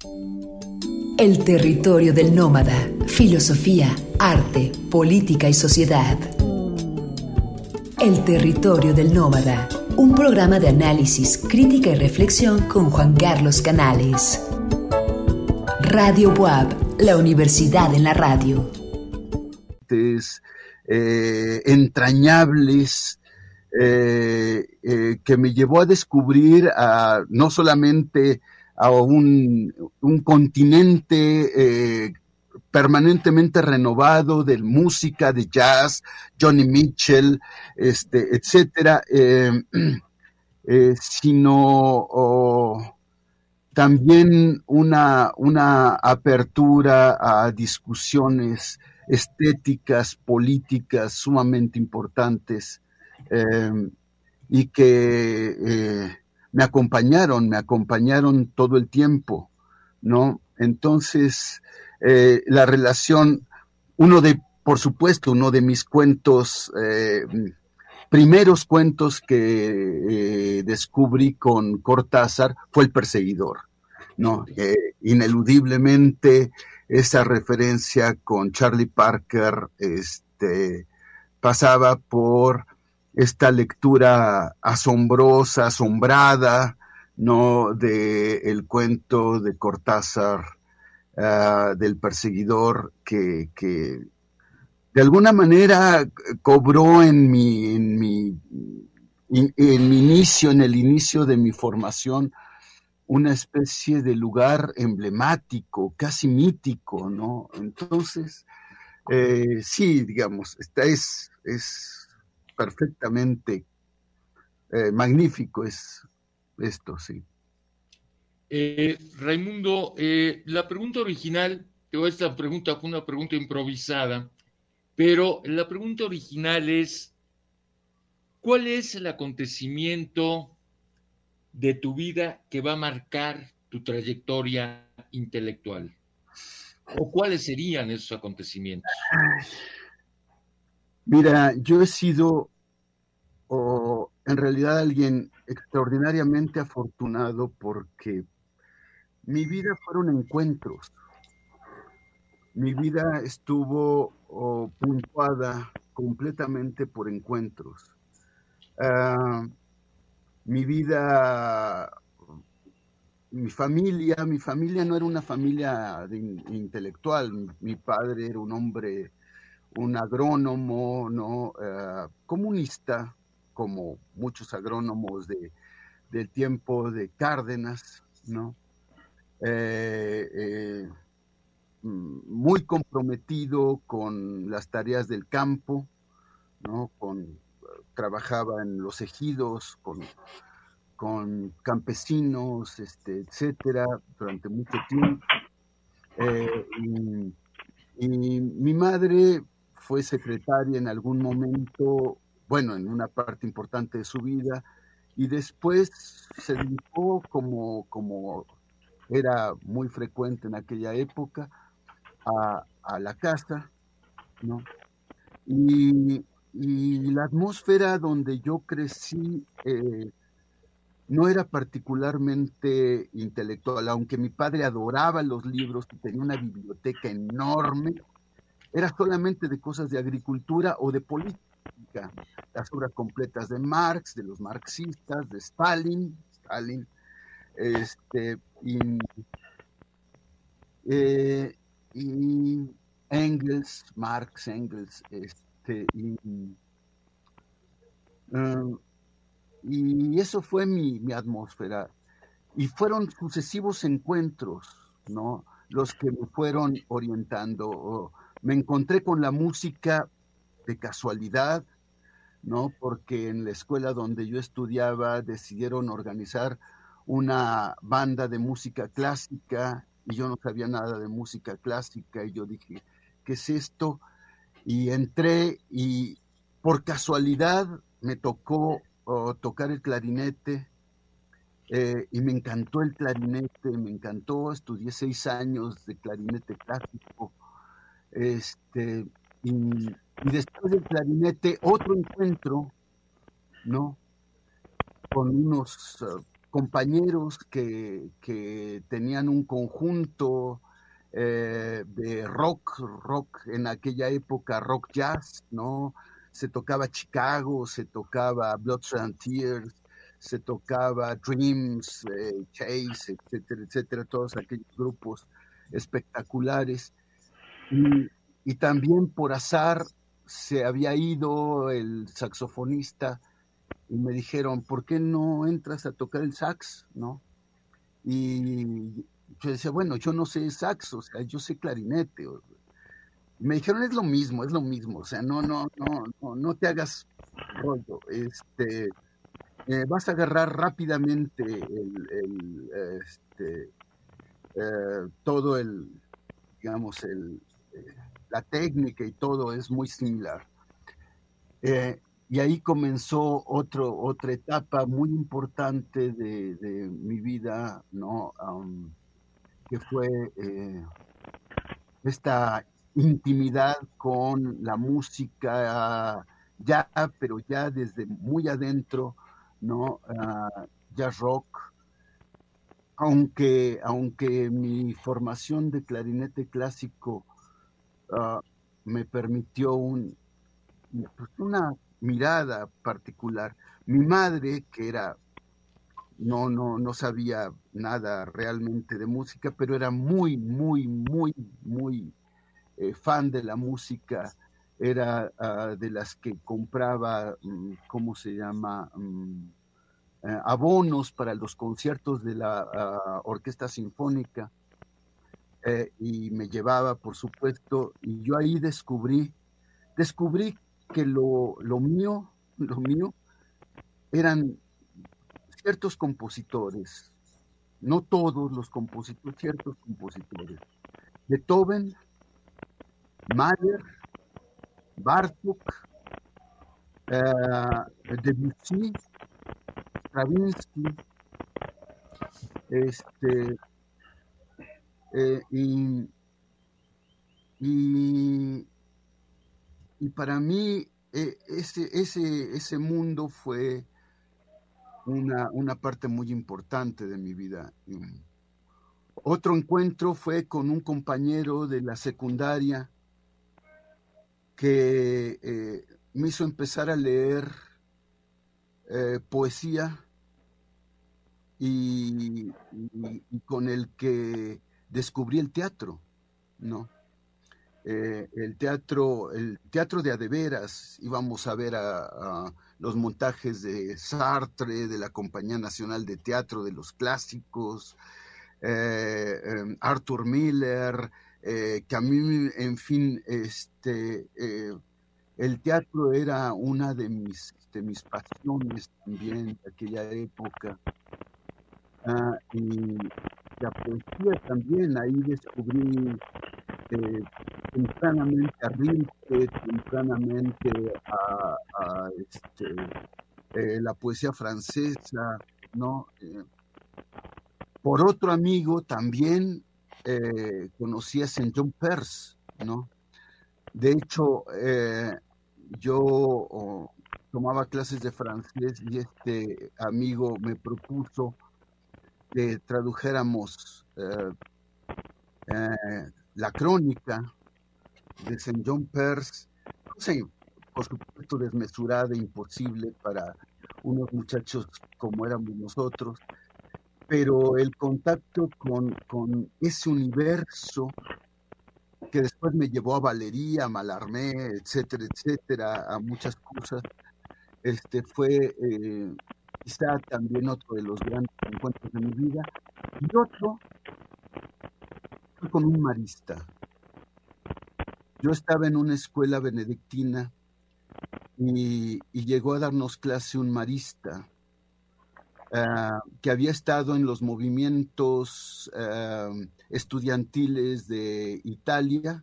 El territorio del nómada, filosofía, arte, política y sociedad. El territorio del nómada, un programa de análisis, crítica y reflexión con Juan Carlos Canales. Radio Buab, la universidad en la radio. Eh, entrañables eh, eh, que me llevó a descubrir a, no solamente a un, continente permanentemente renovado de música, de jazz, Johnny Mitchell, este, etcétera, sino también una, una apertura a discusiones estéticas, políticas sumamente importantes eh, y que eh, me acompañaron, me acompañaron todo el tiempo, ¿no? Entonces, eh, la relación, uno de, por supuesto, uno de mis cuentos, primeros cuentos que descubrí con Cortázar fue El Perseguidor, ¿no? ineludiblemente esa referencia con Charlie Parker este, pasaba por esta lectura asombrosa, asombrada, ¿no? De el cuento de Cortázar, ah, del perseguidor, que, que, de alguna manera cobró en mi, en mi, en mi inicio, en el inicio de mi formación, una especie de lugar emblemático, casi mítico, ¿no? Entonces, eh, sí, digamos, esta es, es perfectamente eh, magnífico, es esto, sí. Eh, Raimundo, la pregunta original, o esta pregunta fue una pregunta improvisada, pero la pregunta original es, ¿cuál es el acontecimiento de tu vida que va a marcar tu trayectoria intelectual? ¿O cuáles serían esos acontecimientos? Mira, yo he sido en realidad alguien extraordinariamente afortunado porque mi vida fueron encuentros. Mi vida estuvo puntuada completamente por encuentros. Ah, mi vida, mi familia, mi familia no era una familia intelectual, mi padre era un hombre, un agrónomo, ¿no? Eh, comunista, como muchos agrónomos de, del tiempo de Cárdenas, ¿no? Eh, eh, muy comprometido con las tareas del campo, ¿no? Con trabajaba en los ejidos con, con campesinos, este, etcétera, durante mucho tiempo. Y, mi madre fue secretaria en algún momento, bueno, en una parte importante de su vida, y después se dedicó como, como era muy frecuente en aquella época, a, a la casa, ¿no? Y, y la atmósfera donde yo crecí eh, no era particularmente intelectual, aunque mi padre adoraba los libros tenía una biblioteca enorme, era solamente de cosas de agricultura o de política, las obras completas de Marx, de los marxistas, de Stalin, Stalin, este, y, eh, y Engels, Marx, Engels, este, este, um, y, eso fue mi, atmósfera. Y fueron sucesivos encuentros, ¿no? Los que me fueron orientando. Me encontré con la música de casualidad, ¿no? Porque en la escuela donde yo estudiaba decidieron organizar una banda de música clásica y yo no sabía nada de música clásica y yo dije, ¿qué es esto? y entré y por casualidad me tocó tocar el clarinete eh, y me encantó el clarinete, me encantó, estudié seis años de clarinete clásico, este, y, después del clarinete otro encuentro, ¿no? Con unos uh, compañeros que, que, tenían un conjunto eh, de rock, rock en aquella época, rock jazz, ¿no? Se tocaba Chicago, se tocaba Blood, and Tears, se tocaba Dreams, eh, Chase, etcétera, etcétera, todos aquellos grupos espectaculares. Y, también por azar se había ido el saxofonista y me dijeron, ¿por qué no entras a tocar el sax? ¿No? Y yo decía, bueno, yo no sé sax, o sea, yo sé clarinete. me dijeron, es lo mismo, es lo mismo, o sea, no, no, no, no, no te hagas rollo, este, eh, vas a agarrar rápidamente el, este, eh, todo el, digamos, el, la técnica y todo es muy similar. y ahí comenzó otro, otra etapa muy importante de, mi vida, ¿no? que fue esta intimidad con la música ya, pero ya desde muy adentro, ¿no? Uh, jazz rock, aunque, aunque mi formación de clarinete clásico ah, me permitió un, pues, una mirada particular. Mi madre, que era, no, no, no sabía nada realmente de música, pero era muy, muy, muy, muy eh, fan de la música era ah, de las que compraba, mm, ¿cómo se llama? Mm, eh, abonos para los conciertos de la ah, Orquesta Sinfónica eh, y me llevaba, por supuesto, y yo ahí descubrí, descubrí que lo, lo mío, lo mío, eran ciertos compositores, no todos los compositores, ciertos compositores. Beethoven, Mahler, Bartók, eh, Debussy, Stravinsky, este, eh, y, y, para mí eh, ese, ese, ese mundo fue una, una parte muy importante de mi vida. Otro encuentro fue con un compañero de la secundaria que eh, me hizo empezar a leer poesía y, con el que descubrí el teatro, ¿no? Eh, el teatro, el teatro de adeveras, íbamos a ver a, los montajes de Sartre, de la Compañía Nacional de Teatro de los Clásicos, em, Arthur Miller, eh, que a mí, en fin, este, eh, el teatro era una de mis, de mis pasiones también de aquella época. Ah, y la poesía también, ahí descubrí eh, tempranamente a Rilke, tempranamente a, este, la poesía francesa, ¿no? por otro amigo también eh, conocí a Saint John Peirce, ¿no? De hecho, eh, yo tomaba clases de francés y este amigo me propuso que tradujéramos eh, la crónica de Saint John Peirce, por supuesto desmesurada, e imposible para unos muchachos como éramos nosotros, pero el contacto con, ese universo que después me llevó a Valería, a Malarmé, etcétera, etcétera, a muchas cosas, este fue eh, quizá también otro de los grandes encuentros de mi vida. Y otro con un marista. Yo estaba en una escuela benedictina y, y llegó a darnos clase un marista Ah, que había estado en los movimientos ah, estudiantiles de Italia,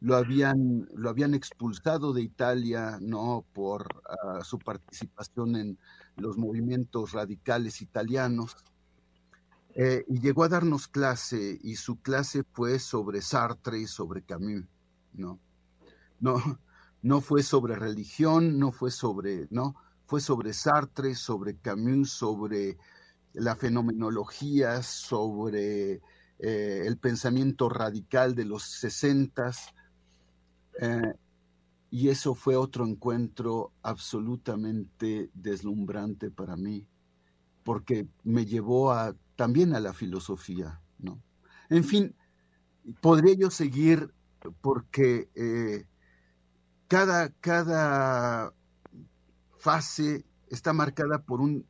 lo habían, lo habían expulsado de Italia, ¿no? Por ah, su participación en los movimientos radicales italianos. Eh, y llegó a darnos clase, y su clase fue sobre Sartre y sobre Camus, ¿no? No, no fue sobre religión, no fue sobre, ¿no? fue sobre Sartre, sobre Camus, sobre la fenomenología, sobre eh, el pensamiento radical de los sesentas. Eh, y eso fue otro encuentro absolutamente deslumbrante para mí, porque me llevó a, también a la filosofía, ¿no? En fin, podría yo seguir porque eh, cada, cada fase está marcada por un,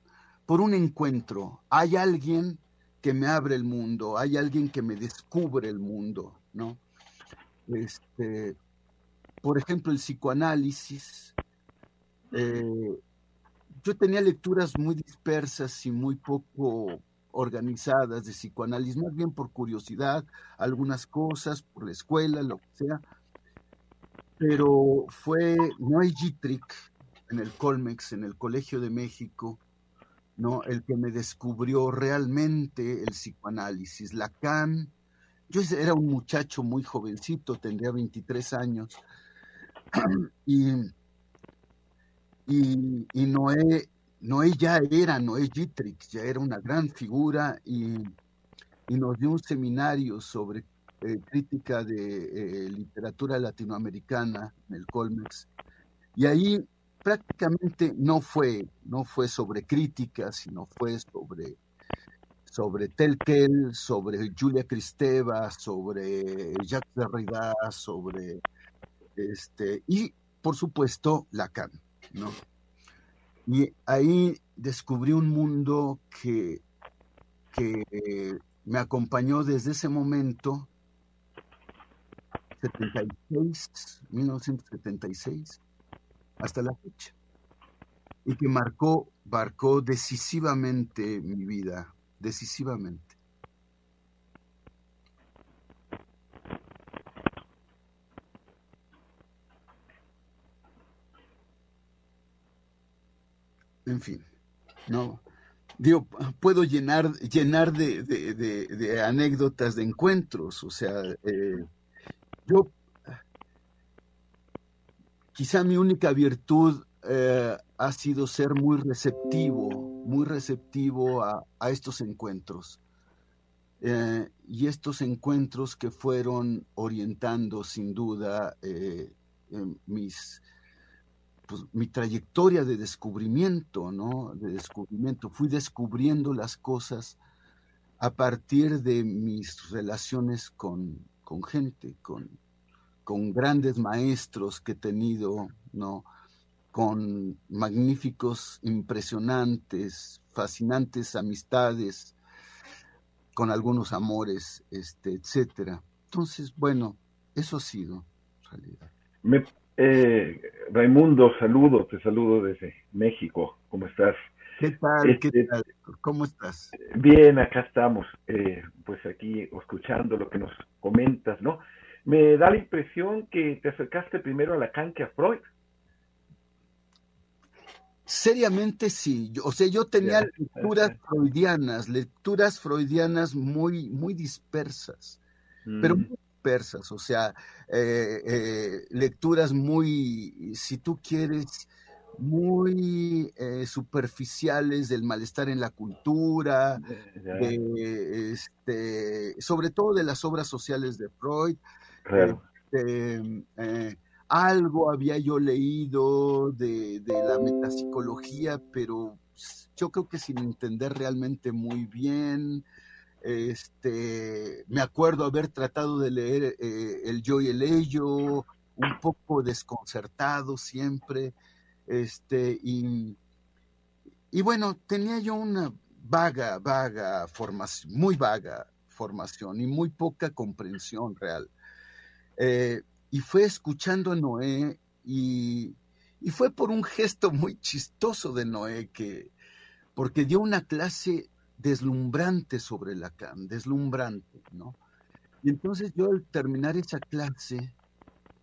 por un encuentro. Hay alguien que me abre el mundo, hay alguien que me descubre el mundo, ¿no? Este, por ejemplo, el psicoanálisis. Eh, yo tenía lecturas muy dispersas y muy poco organizadas de psicoanálisis, más bien por curiosidad, algunas cosas, por la escuela, lo que sea. Pero fue Noé Gitrick en el Colmex, en el Colegio de México, ¿no? el que me descubrió realmente el psicoanálisis. Lacan, yo era un muchacho muy jovencito, tendría 23 años, y, y, Noé, Noé ya era Noé Gitrix, ya era una gran figura y, nos dio un seminario sobre eh, crítica de eh, literatura latinoamericana en el Colmex. Y ahí prácticamente no fue, no fue sobre crítica, sino fue sobre, sobre Telkel, sobre Julia Cristeva, sobre Jacques Derrida, sobre este, y por supuesto Lacan, ¿no? Y ahí descubrí un mundo que, que me acompañó desde ese momento, 76, 1976, hasta la fecha, y que marcó, marcó decisivamente mi vida, decisivamente. En fin, no. Digo, puedo llenar, llenar de, anécdotas de encuentros, o sea, eh, yo, quizá mi única virtud eh, ha sido ser muy receptivo, muy receptivo a, estos encuentros. Eh, y estos encuentros que fueron orientando sin duda mis, pues, mi trayectoria de descubrimiento, ¿no? De descubrimiento. Fui descubriendo las cosas a partir de mis relaciones con, gente, con, con grandes maestros que he tenido, ¿no? Con magníficos, impresionantes, fascinantes amistades, con algunos amores, este, etcétera. Entonces, bueno, eso ha sido realidad. Me, eh, Raimundo, saludo, te saludo desde México. ¿Cómo estás? ¿Qué tal? ¿Qué este, tal? ¿Cómo estás? Bien, acá estamos, eh, pues aquí escuchando lo que nos comentas, ¿no? Me da la impresión que te acercaste primero a Lacan que a Freud. Seriamente sí, o sea, yo tenía lecturas freudianas, lecturas freudianas muy, muy dispersas, pero mm. muy persas, o sea, eh, eh, lecturas muy, si tú quieres, muy eh, superficiales del malestar en la cultura, este, sobre todo de las obras sociales de Freud. Este, algo había yo leído de, de, la metapsicología, pero yo creo que sin entender realmente muy bien. Este, me acuerdo haber tratado de leer eh, El yo y el ello, un poco desconcertado siempre, este, y, y bueno, tenía yo una vaga, vaga formación, muy vaga formación y muy poca comprensión real. Eh, y fue escuchando a Noé y, y, fue por un gesto muy chistoso de Noé que, porque dio una clase deslumbrante sobre Lacan, deslumbrante, ¿no? Y entonces yo al terminar esa clase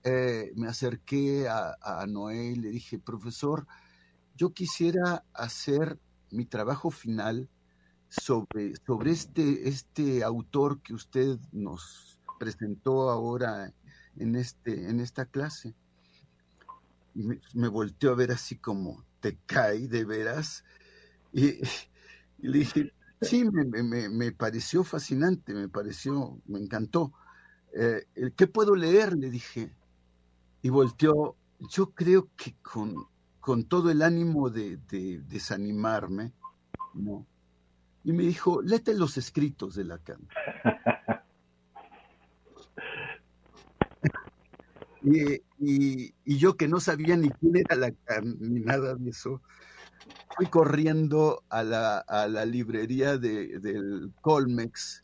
eh, me acerqué a, Noé y le dije, profesor, yo quisiera hacer mi trabajo final sobre, sobre este, este autor que usted nos presentó ahora en, este, en esta clase. Y me, volteó a ver así como, ¿te cae de veras? Y le dije, Sí, me, pareció fascinante, me pareció, me encantó. Eh, ¿Qué puedo leer? Le dije. Y volteó, yo creo que con, con todo el ánimo de, desanimarme, ¿no? Y me dijo, léete los escritos de Lacan. y, y, yo que no sabía ni quién era Lacan, ni nada de eso, fui corriendo a la, a la librería de, del Colmex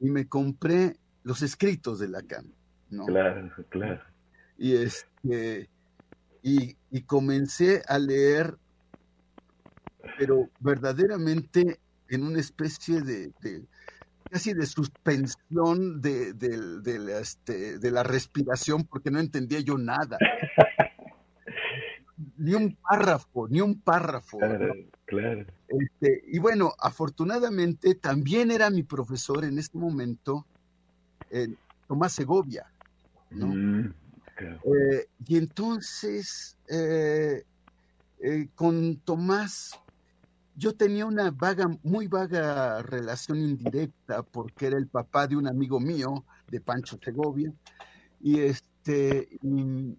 y me compré los escritos de Lacan. ¿no? Claro, claro. Y, este, y, comencé a leer, pero verdaderamente en una especie de, casi de suspensión de, de, este, de la respiración porque no entendía yo nada. ni un párrafo, ni un párrafo. Claro, este, y bueno, afortunadamente también era mi profesor en este momento, eh, Tomás Segovia. ¿no? Mm, eh, y entonces, eh, con Tomás, yo tenía una vaga, muy vaga relación indirecta, porque era el papá de un amigo mío, de Pancho Segovia, y este, y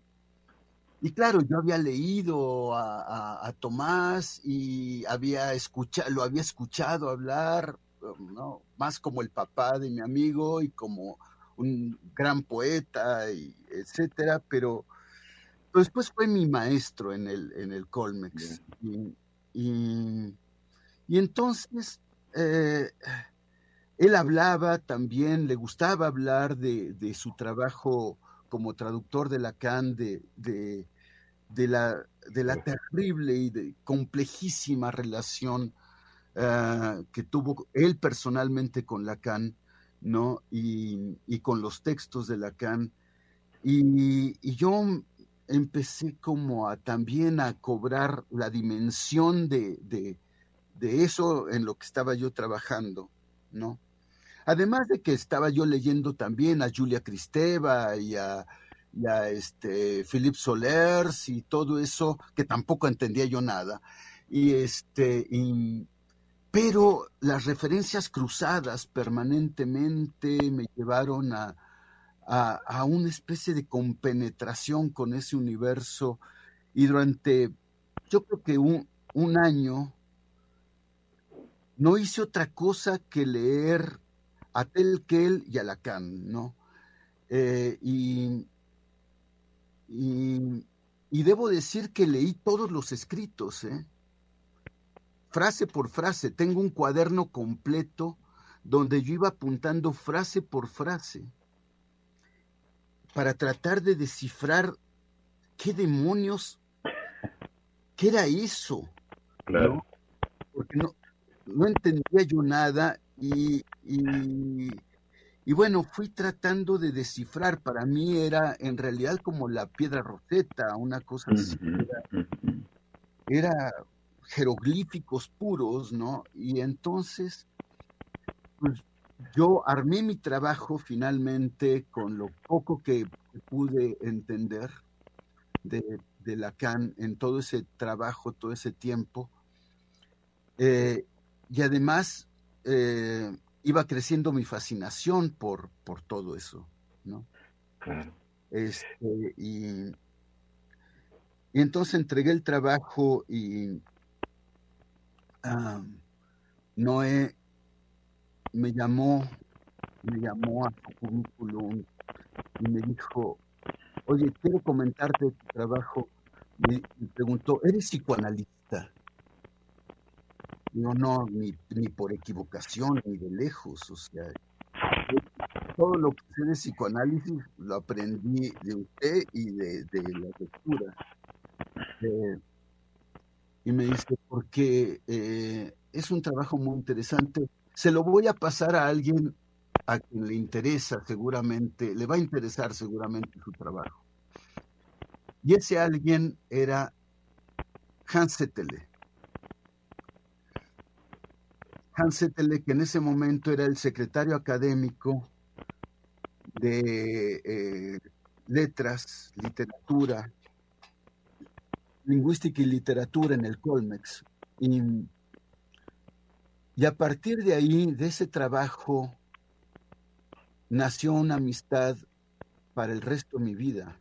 claro, yo había leído a, Tomás y había escuchado, lo había escuchado hablar, ¿no? más como el papá de mi amigo y como un gran poeta, y etcétera, pero, después fue mi maestro en el, en el Colmex. Y, entonces eh, él hablaba también, le gustaba hablar de, su trabajo como traductor de Lacan, de, de, de la, de la terrible y de complejísima relación ah, que tuvo él personalmente con Lacan, ¿no? Y, con los textos de Lacan. Y, y, yo empecé como a también a cobrar la dimensión de, de, de, eso en lo que estaba yo trabajando, ¿no? Además de que estaba yo leyendo también a Julia Cristeva y a ya este Philippe Solers y todo eso, que tampoco entendía yo nada. Y este, pero las referencias cruzadas permanentemente me llevaron a, a, una especie de compenetración con ese universo y durante, yo creo que un, un año, no hice otra cosa que leer a Telkel y a Lacan, ¿no? Eh, y y, debo decir que leí todos los escritos, ¿eh? frase por frase. Tengo un cuaderno completo donde yo iba apuntando frase por frase para tratar de descifrar qué demonios, qué era eso. Claro. Porque no, no entendía yo nada y, y bueno, fui tratando de descifrar, para mí era en realidad como la piedra roseta, una cosa así. Era, jeroglíficos puros, ¿no? Y entonces, pues yo armé mi trabajo finalmente con lo poco que pude entender de, de Lacan en todo ese trabajo, todo ese tiempo. Eh, y además, eh, iba creciendo mi fascinación por, por todo eso, ¿no? Claro. Este, y, y entonces entregué el trabajo y Noé me llamó, me llamó a su currículum y me dijo, oye, quiero comentarte tu trabajo. Me, me preguntó, ¿eres psicoanalista? No, no, ni, por equivocación, ni de lejos, o sea, todo lo que sé de psicoanálisis lo aprendí de usted y de, la lectura. Eh, y me dice, porque eh, es un trabajo muy interesante, se lo voy a pasar a alguien a quien le interesa seguramente, le va a interesar seguramente su trabajo. Y ese alguien era Hans. Hans Zetele, que en ese momento era el secretario académico de eh, letras, literatura, lingüística y literatura en el Colmex. Y, a partir de ahí, de ese trabajo, nació una amistad para el resto de mi vida.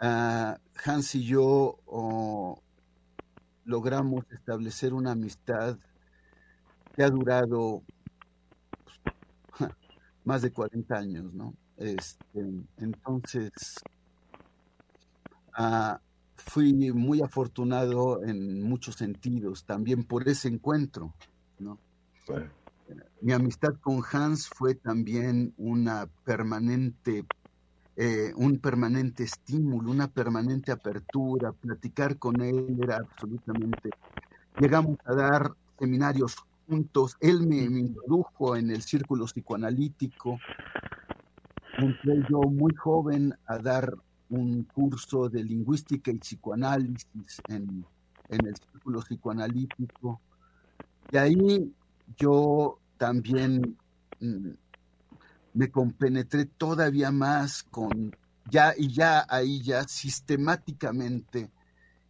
Ah, Hans y yo logramos establecer una amistad que ha durado pues, más de 40 años, ¿no? Este, entonces, ah, fui muy afortunado en muchos sentidos, también por ese encuentro, ¿no? Mi amistad con Hans fue también una permanente eh, un permanente estímulo, una permanente apertura, platicar con él era absolutamente... Llegamos a dar seminarios él me, introdujo en el círculo psicoanalítico, entré yo muy joven a dar un curso de lingüística y psicoanálisis en, en el círculo psicoanalítico, y ahí yo también mm, me compenetré todavía más con, ya y ya ahí ya sistemáticamente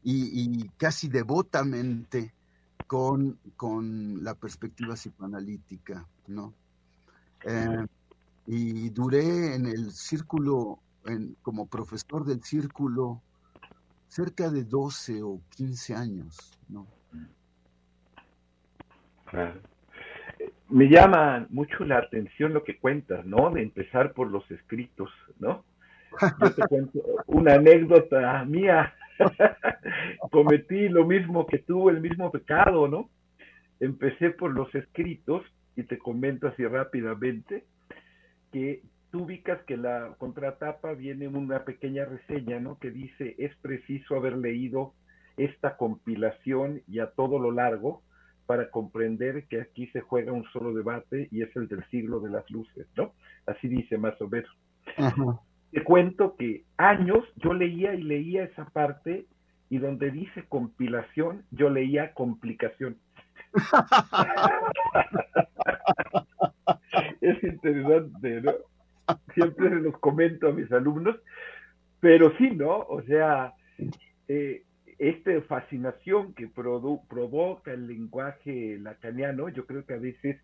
y, casi devotamente con, con, la perspectiva psicoanalítica, ¿no? Eh, y duré en el círculo, en, como profesor del círculo, cerca de 12 o 15 años, ¿no? Claro me llama mucho la atención lo que cuentas, ¿no? De empezar por los escritos, ¿no? Yo te cuento una anécdota mía. Cometí lo mismo que tú, el mismo pecado, ¿no? Empecé por los escritos y te comento así rápidamente que tú ubicas que la contratapa viene una pequeña reseña, ¿no? Que dice, es preciso haber leído esta compilación y a todo lo largo para comprender que aquí se juega un solo debate y es el del siglo de las luces, ¿no? Así dice más o menos. Te cuento que años yo leía y leía esa parte y donde dice compilación, yo leía complicación. es interesante, ¿no? Siempre se los comento a mis alumnos, pero sí, ¿no? O sea, eh, esta fascinación que provoca el lenguaje lacaniano, yo creo que a veces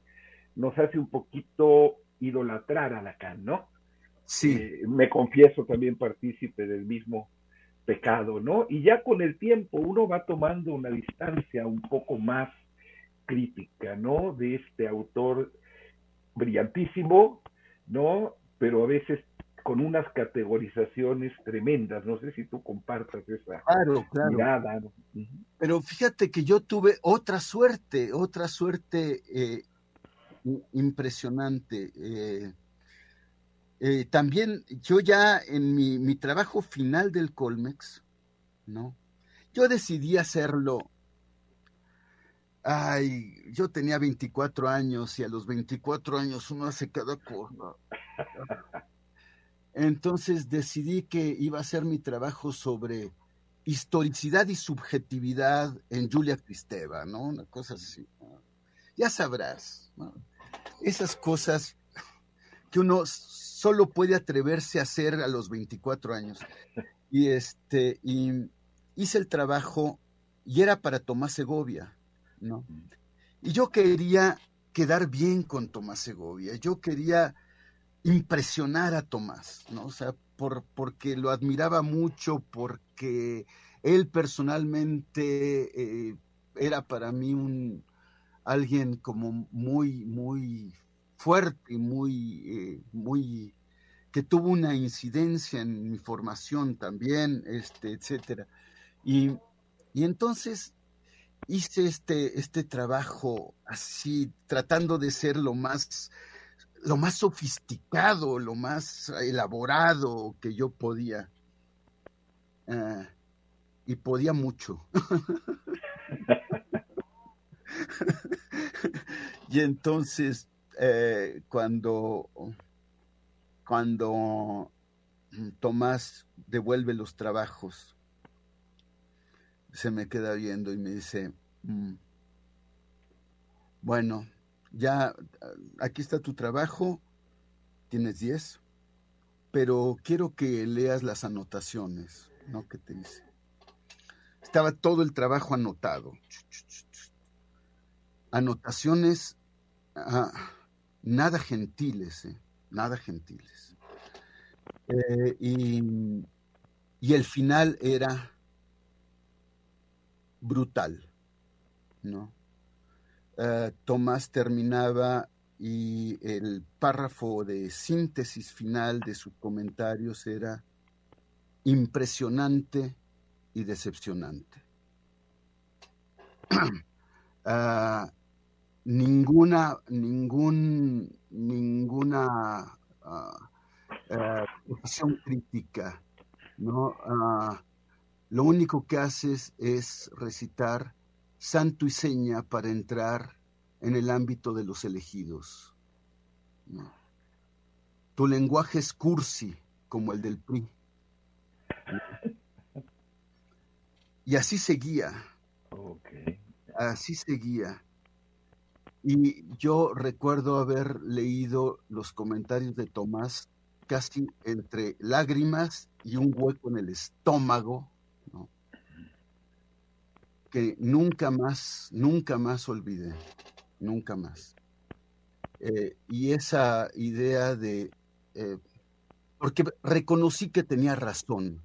nos hace un poquito idolatrar a Lacan, ¿no? Sí. Eh, me confieso también partícipe del mismo pecado, ¿no? Y ya con el tiempo uno va tomando una distancia un poco más crítica, ¿no? De este autor brillantísimo, ¿no? Pero a veces con unas categorizaciones tremendas. No sé si tú compartas esa mirada. Pero fíjate que yo tuve otra suerte, otra suerte eh, impresionante. Eh, eh, también yo ya en mi, mi, trabajo final del Colmex, ¿no? Yo decidí hacerlo. Ay, yo tenía 24 años y a los 24 años uno hace cada cosa. Entonces decidí que iba a hacer mi trabajo sobre historicidad y subjetividad en Julia Cristeva, ¿no? Una cosa así. Ya sabrás, ¿no? Esas cosas que uno solo puede atreverse a hacer a los 24 años. Y este, y hice el trabajo y era para Tomás Segovia, ¿no? Y yo quería quedar bien con Tomás Segovia. Yo quería impresionar a Tomás, ¿no? O sea, por, porque lo admiraba mucho, porque él personalmente eh, era para mí un alguien como muy, muy fuerte, muy, eh, muy, que tuvo una incidencia en mi formación también, este, etcétera. Y, y entonces hice este, este trabajo así, tratando de ser lo más lo más sofisticado, lo más elaborado que yo podía. Ah, y podía mucho. y entonces, eh, cuando, cuando Tomás devuelve los trabajos, se me queda viendo y me dice, mm, bueno, ya aquí está tu trabajo, tienes 10, pero quiero que leas las anotaciones, ¿no? ¿Qué te dice? Estaba todo el trabajo anotado. anotaciones ah, nada gentiles, ¿eh? nada gentiles. Eh, y, el final era brutal, ¿no? Eh, Tomás terminaba y el párrafo de síntesis final de sus comentarios era impresionante y decepcionante. Ah, ninguna, ningún, ninguna ah, ah, posición crítica, ¿no? lo único que haces es recitar santo y seña para entrar en el ámbito de los elegidos. Tu lenguaje es cursi, como el del PRI. Y así seguía. Así seguía. Y yo recuerdo haber leído los comentarios de Tomás casi entre lágrimas y un hueco en el estómago, que nunca más, nunca más olvidé nunca más. Eh, y esa idea de, eh, porque reconocí que tenía razón,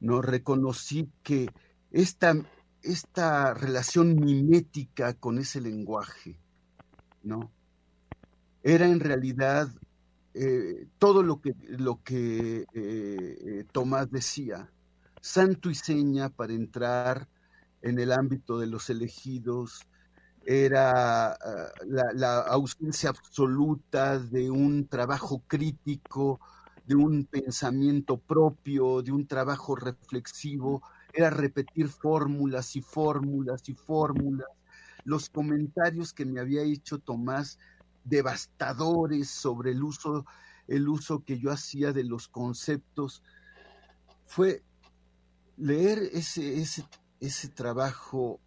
¿no? Reconocí que esta, esta relación mimética con ese lenguaje, ¿no? Era en realidad eh, todo lo que, lo que Tomás decía, santo y seña para entrar en el ámbito de los elegidos, era ah, la, ausencia absoluta de un trabajo crítico, de un pensamiento propio, de un trabajo reflexivo, era repetir fórmulas y fórmulas y fórmulas. Los comentarios que me había hecho Tomás, devastadores sobre el uso, el uso que yo hacía de los conceptos, fue leer ese, ese, ese trabajo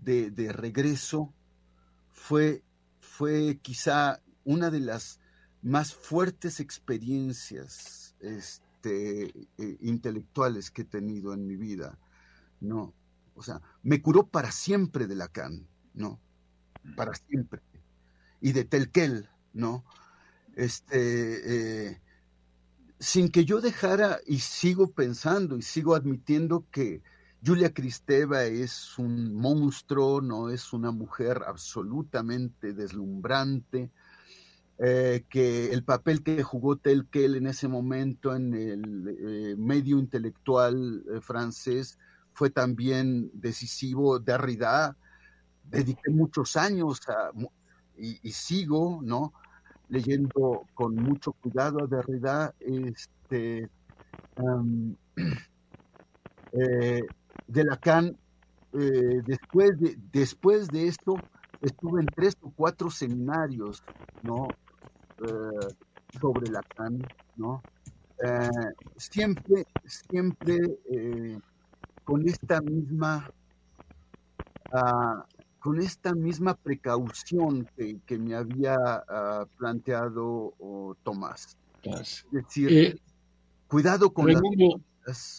de, regreso fue, fue quizá una de las más fuertes experiencias este, eh, intelectuales que he tenido en mi vida, ¿no? O sea, me curó para siempre de Lacan, ¿no? Para siempre. Y de Telquel, ¿no? Este, eh, sin que yo dejara, y sigo pensando y sigo admitiendo que Julia Cristeva es un monstruo, no es una mujer absolutamente deslumbrante, eh, que el papel que jugó Telquel en ese momento en el eh, medio intelectual francés fue también decisivo. Derrida, dediqué muchos años y, sigo, ¿no? Leyendo con mucho cuidado a Derrida, este, de Lacan, eh, después, de, después de esto, estuve en tres o cuatro seminarios, ¿no? Eh, sobre Lacan, ¿no? Eh, siempre, siempre con esta misma, ah, con esta misma precaución que, me había ah, planteado Tomás. Es decir, cuidado con la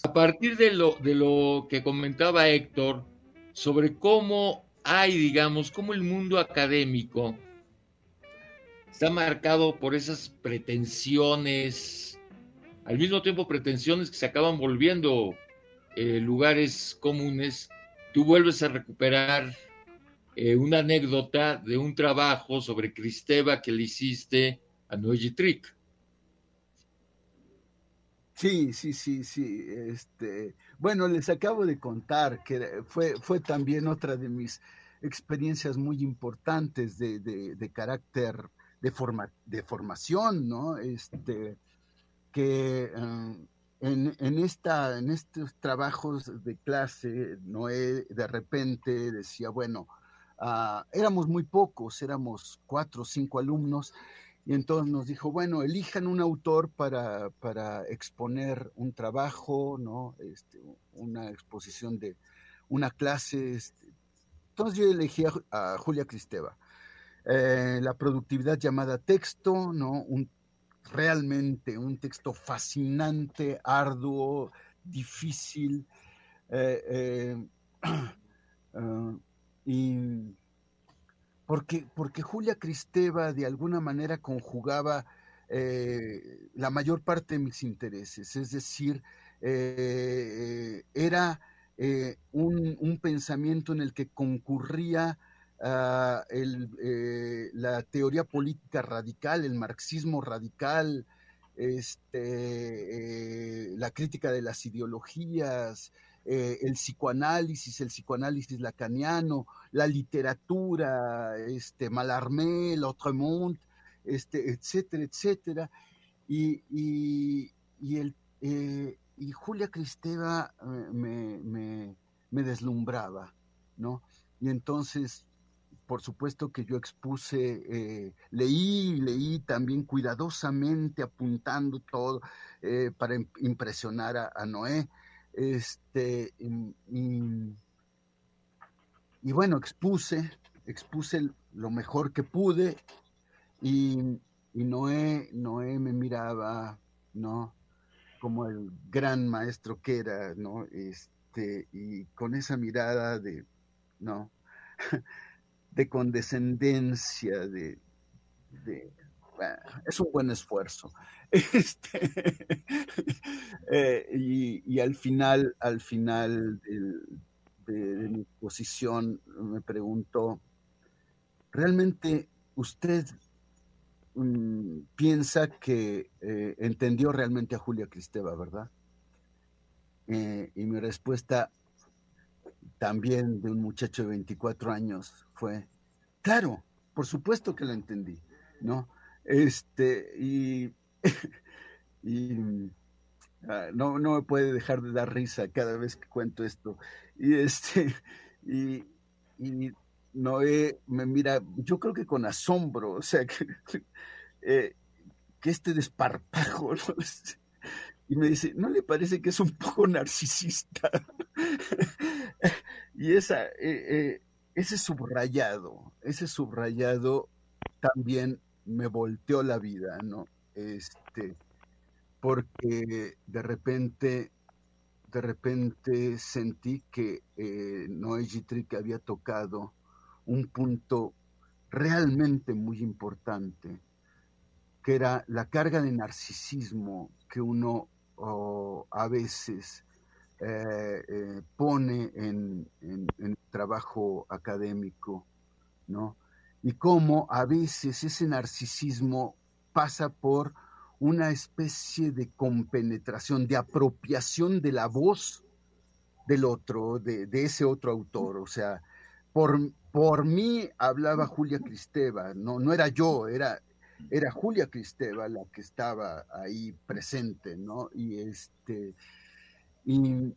a partir de lo, de lo que comentaba Héctor sobre cómo hay, digamos, cómo el mundo académico está marcado por esas pretensiones, al mismo tiempo pretensiones que se acaban volviendo eh, lugares comunes, tú vuelves a recuperar eh, una anécdota de un trabajo sobre Cristeva que le hiciste a Noé Trick. Sí, sí, sí, sí. Este, bueno, les acabo de contar que fue, fue también otra de mis experiencias muy importantes de, de, carácter de, forma, de formación, ¿no? Este, que eh, en, en, esta, en estos trabajos de clase, Noé de repente decía, bueno, ah, éramos muy pocos, éramos cuatro o cinco alumnos, y entonces nos dijo, bueno, elijan un autor para, para exponer un trabajo, ¿no? Este, una exposición de una clase. Este. Entonces yo elegí a, Julia Cristeva. Eh, la productividad llamada texto, ¿no? Un, realmente un texto fascinante, arduo, difícil. Eh, eh, y porque, porque Julia Cristeva de alguna manera conjugaba eh, la mayor parte de mis intereses, es decir, eh, era eh, un, pensamiento en el que concurría ah, la teoría política radical, el marxismo radical, este, la crítica de las ideologías, el psicoanálisis, el psicoanálisis lacaniano, la literatura, este, Mallarmé, L'Autremont, este, etcétera, etcétera. Y, y, el, eh, y Julia Cristeva eh, me, me, deslumbraba, ¿no? Y entonces, por supuesto que yo expuse, eh, leí, leí también cuidadosamente, apuntando todo para impresionar a, Noé. Este, y, y, bueno, expuse, expuse lo mejor que pude y, Noé, Noé me miraba, ¿no? Como el gran maestro que era, ¿no? Este, y con esa mirada de, ¿no? de condescendencia, de, es un buen esfuerzo. Este, eh, y, al final, al final de, mi exposición me preguntó, ¿realmente usted Mm, piensa que eh, entendió realmente a Julia Cristeva, ¿verdad? Eh, y mi respuesta también de un muchacho de 24 años fue, claro, por supuesto que la entendí, ¿no? Este, y, ah, no, no me puede dejar de dar risa cada vez que cuento esto. Y este, y, y Noé me mira, yo creo que con asombro, o sea, que, eh, que este desparpajo, y me dice, ¿no le parece que es un poco narcisista? y esa, eh, eh, ese subrayado, ese subrayado también me volteó la vida, ¿no? Este, porque de repente, de repente sentí que Noé Gittrick había tocado un punto realmente muy importante, que era la carga de narcisismo que uno a veces eh, eh, pone en, el trabajo académico, ¿no? Y cómo a veces ese narcisismo pasa por una especie de compenetración, de apropiación de la voz del otro, de, de ese otro autor. O sea, por, por mí hablaba Julia Cristeva, no, no era yo, era, era Julia Cristeva la que estaba ahí presente, ¿no? Y este, y,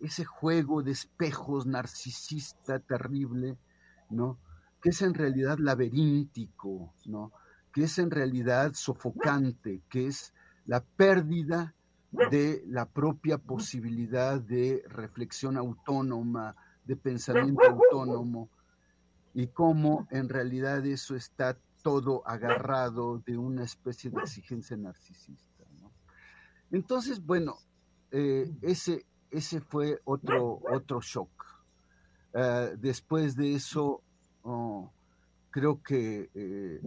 ese juego de espejos narcisista terrible, ¿no? Que es en realidad laberíntico, ¿no? Que es en realidad sofocante, que es la pérdida de la propia posibilidad de reflexión autónoma, de pensamiento autónomo y cómo en realidad eso está todo agarrado de una especie de exigencia narcisista. Entonces, bueno, eh, ese, ese fue otro, otro shock. Eh, después de eso, oh, creo que eh,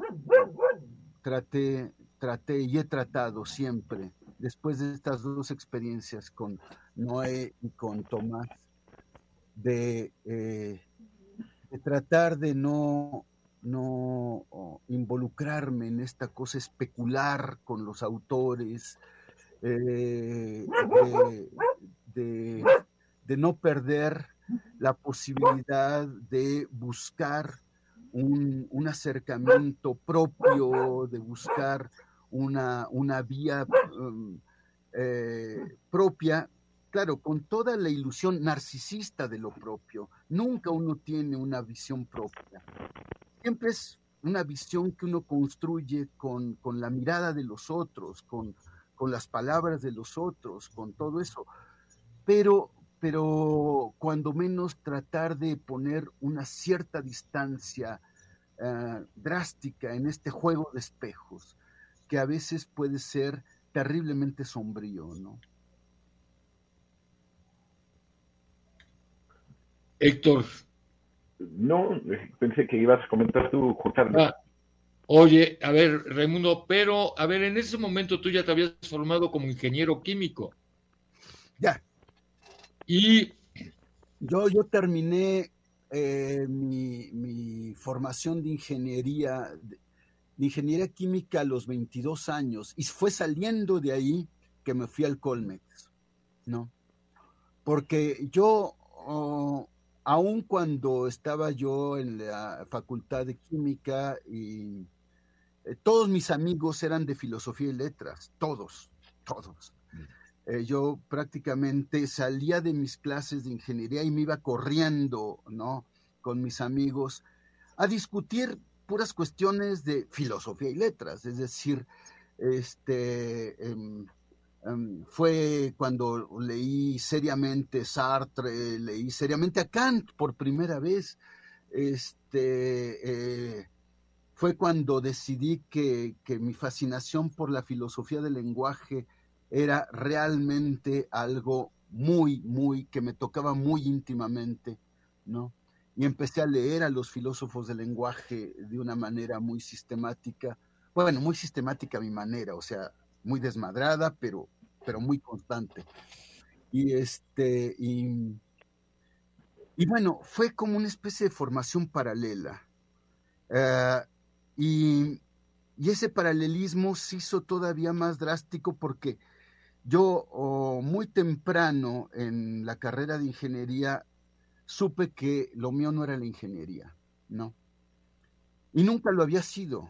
traté, traté y he tratado siempre, después de estas dos experiencias con Noé y con Tomás, de, tratar de no, no involucrarme en esta cosa especular con los autores, eh, de, no perder la posibilidad de buscar un, acercamiento propio, de buscar una, una vía um, eh, propia claro, con toda la ilusión narcisista de lo propio. Nunca uno tiene una visión propia. Siempre es una visión que uno construye con, la mirada de los otros, con, con, las palabras de los otros, con todo eso. Pero, pero cuando menos tratar de poner una cierta distancia eh, drástica en este juego de espejos, que a veces puede ser terriblemente sombrío, ¿no? Héctor. No, pensé que ibas a comentar tú, Juan Carlos. Ah, oye, a ver, Raimundo, pero, a ver, en ese momento tú ya te habías formado como ingeniero químico. Ya. Y... Yo, yo terminé eh, mi, formación de ingeniería, de, ingeniería química a los 22 años y fue saliendo de ahí que me fui al Colmex, ¿no? Porque yo, oh, aun cuando estaba yo en la facultad de química y eh, todos mis amigos eran de filosofía y letras, todos, todos. Eh, yo prácticamente salía de mis clases de ingeniería y me iba corriendo, ¿no? Con mis amigos a discutir puras cuestiones de filosofía y letras, es decir, este, em, em, fue cuando leí seriamente Sartre, leí seriamente a Kant por primera vez, este, eh, fue cuando decidí que, que mi fascinación por la filosofía del lenguaje era realmente algo muy, muy, que me tocaba muy íntimamente, ¿no? Y empecé a leer a los filósofos del lenguaje de una manera muy sistemática, bueno, muy sistemática a mi manera, o sea, muy desmadrada, pero, pero muy constante. Y este, y, bueno, fue como una especie de formación paralela. Eh, y, y, ese paralelismo se hizo todavía más drástico porque yo muy temprano en la carrera de ingeniería supe que lo mío no era la ingeniería, ¿no? Y nunca lo había sido,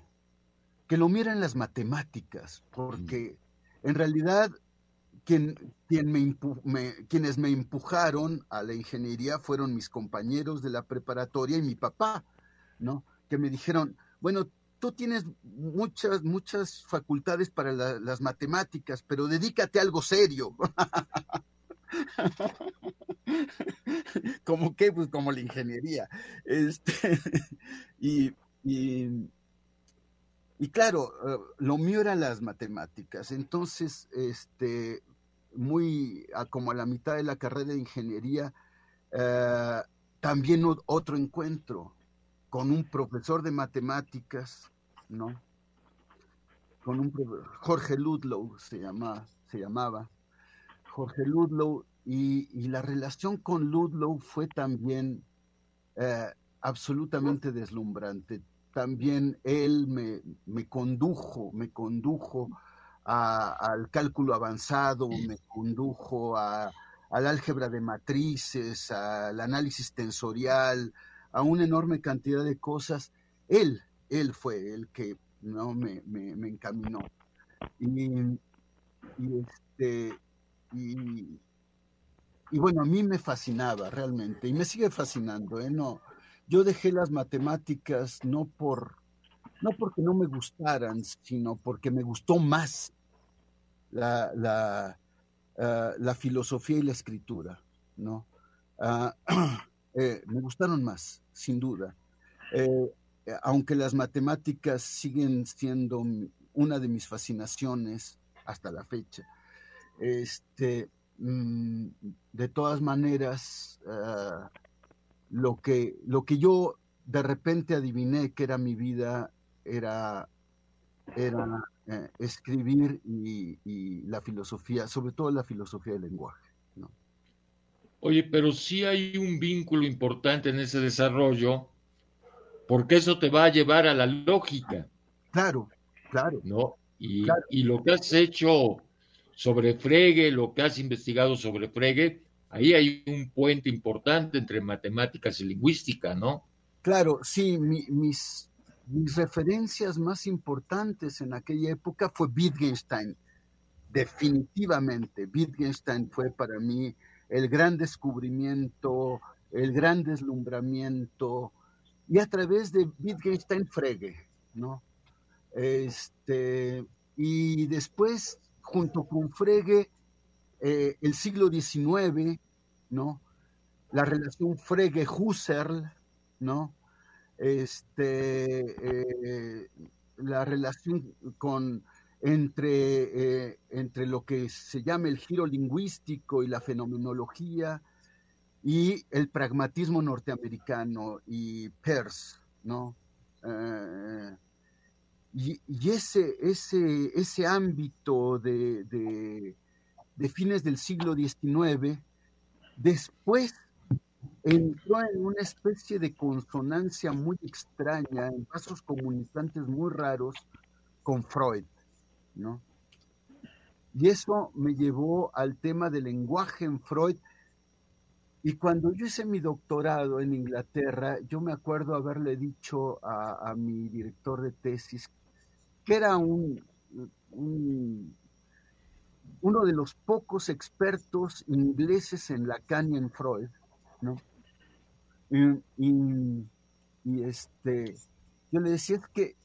que lo eran las matemáticas, porque en realidad quien, me, quienes me empujaron a la ingeniería fueron mis compañeros de la preparatoria y mi papá, ¿no? Que me dijeron, bueno, tú tienes muchas, muchas facultades para las matemáticas, pero dedícate a algo serio. como que, pues como la ingeniería. Este, y, y, claro, eh, lo mío eran las matemáticas. Entonces, este, muy como a la mitad de la carrera de ingeniería, eh, también otro encuentro con un profesor de matemáticas, ¿no? Con un Jorge Ludlow se, llama, se llamaba, Jorge Ludlow, y, la relación con Ludlow fue también eh, absolutamente deslumbrante. También él me, me condujo, me condujo al cálculo avanzado, me condujo a, al álgebra de matrices, al análisis tensorial, a una enorme cantidad de cosas. Él, él fue el que no me, me, encaminó. Y, este, y, bueno, a mí me fascinaba realmente, y me sigue fascinando, ¿eh? No, yo dejé las matemáticas no por, no porque no me gustaran, sino porque me gustó más la, la, ah, filosofía y la escritura, ¿no? Ah, Eh, me gustaron más, sin duda. Eh, aunque las matemáticas siguen siendo una de mis fascinaciones hasta la fecha, este, mm, de todas maneras, ah, lo, que, lo que yo de repente adiviné que era mi vida era, era eh, escribir y, y, la filosofía, sobre todo la filosofía del lenguaje. ¿no? Oye, pero sí hay un vínculo importante en ese desarrollo, porque eso te va a llevar a la lógica. Claro, claro. ¿No? Y, y lo que has hecho sobre Frege, lo que has investigado sobre Frege, ahí hay un puente importante entre matemáticas y lingüística, ¿no? Claro, sí, mis, mis referencias más importantes en aquella época fue Wittgenstein, definitivamente. Wittgenstein fue para mí el gran descubrimiento, el gran deslumbramiento, y a través de Wittgenstein Frege, ¿no? Este, y después, junto con Frege, eh, el siglo XIX, ¿no? La relación Frege-Husserl, ¿no? Este, eh, la relación con entre, eh, entre lo que se llama el giro lingüístico y la fenomenología, y el pragmatismo norteamericano y Peirce, ¿no? Y, ese, ese, ese ámbito de, fines del siglo XIX, después entró en una especie de consonancia muy extraña, en pasos comunicantes muy raros con Freud, ¿no? Y eso me llevó al tema del lenguaje en Freud. Y cuando yo hice mi doctorado en Inglaterra, yo me acuerdo haberle dicho a mi director de tesis que era un, uno de los pocos expertos ingleses en Lacan y en Freud, ¿no? Y, este, yo le decía es que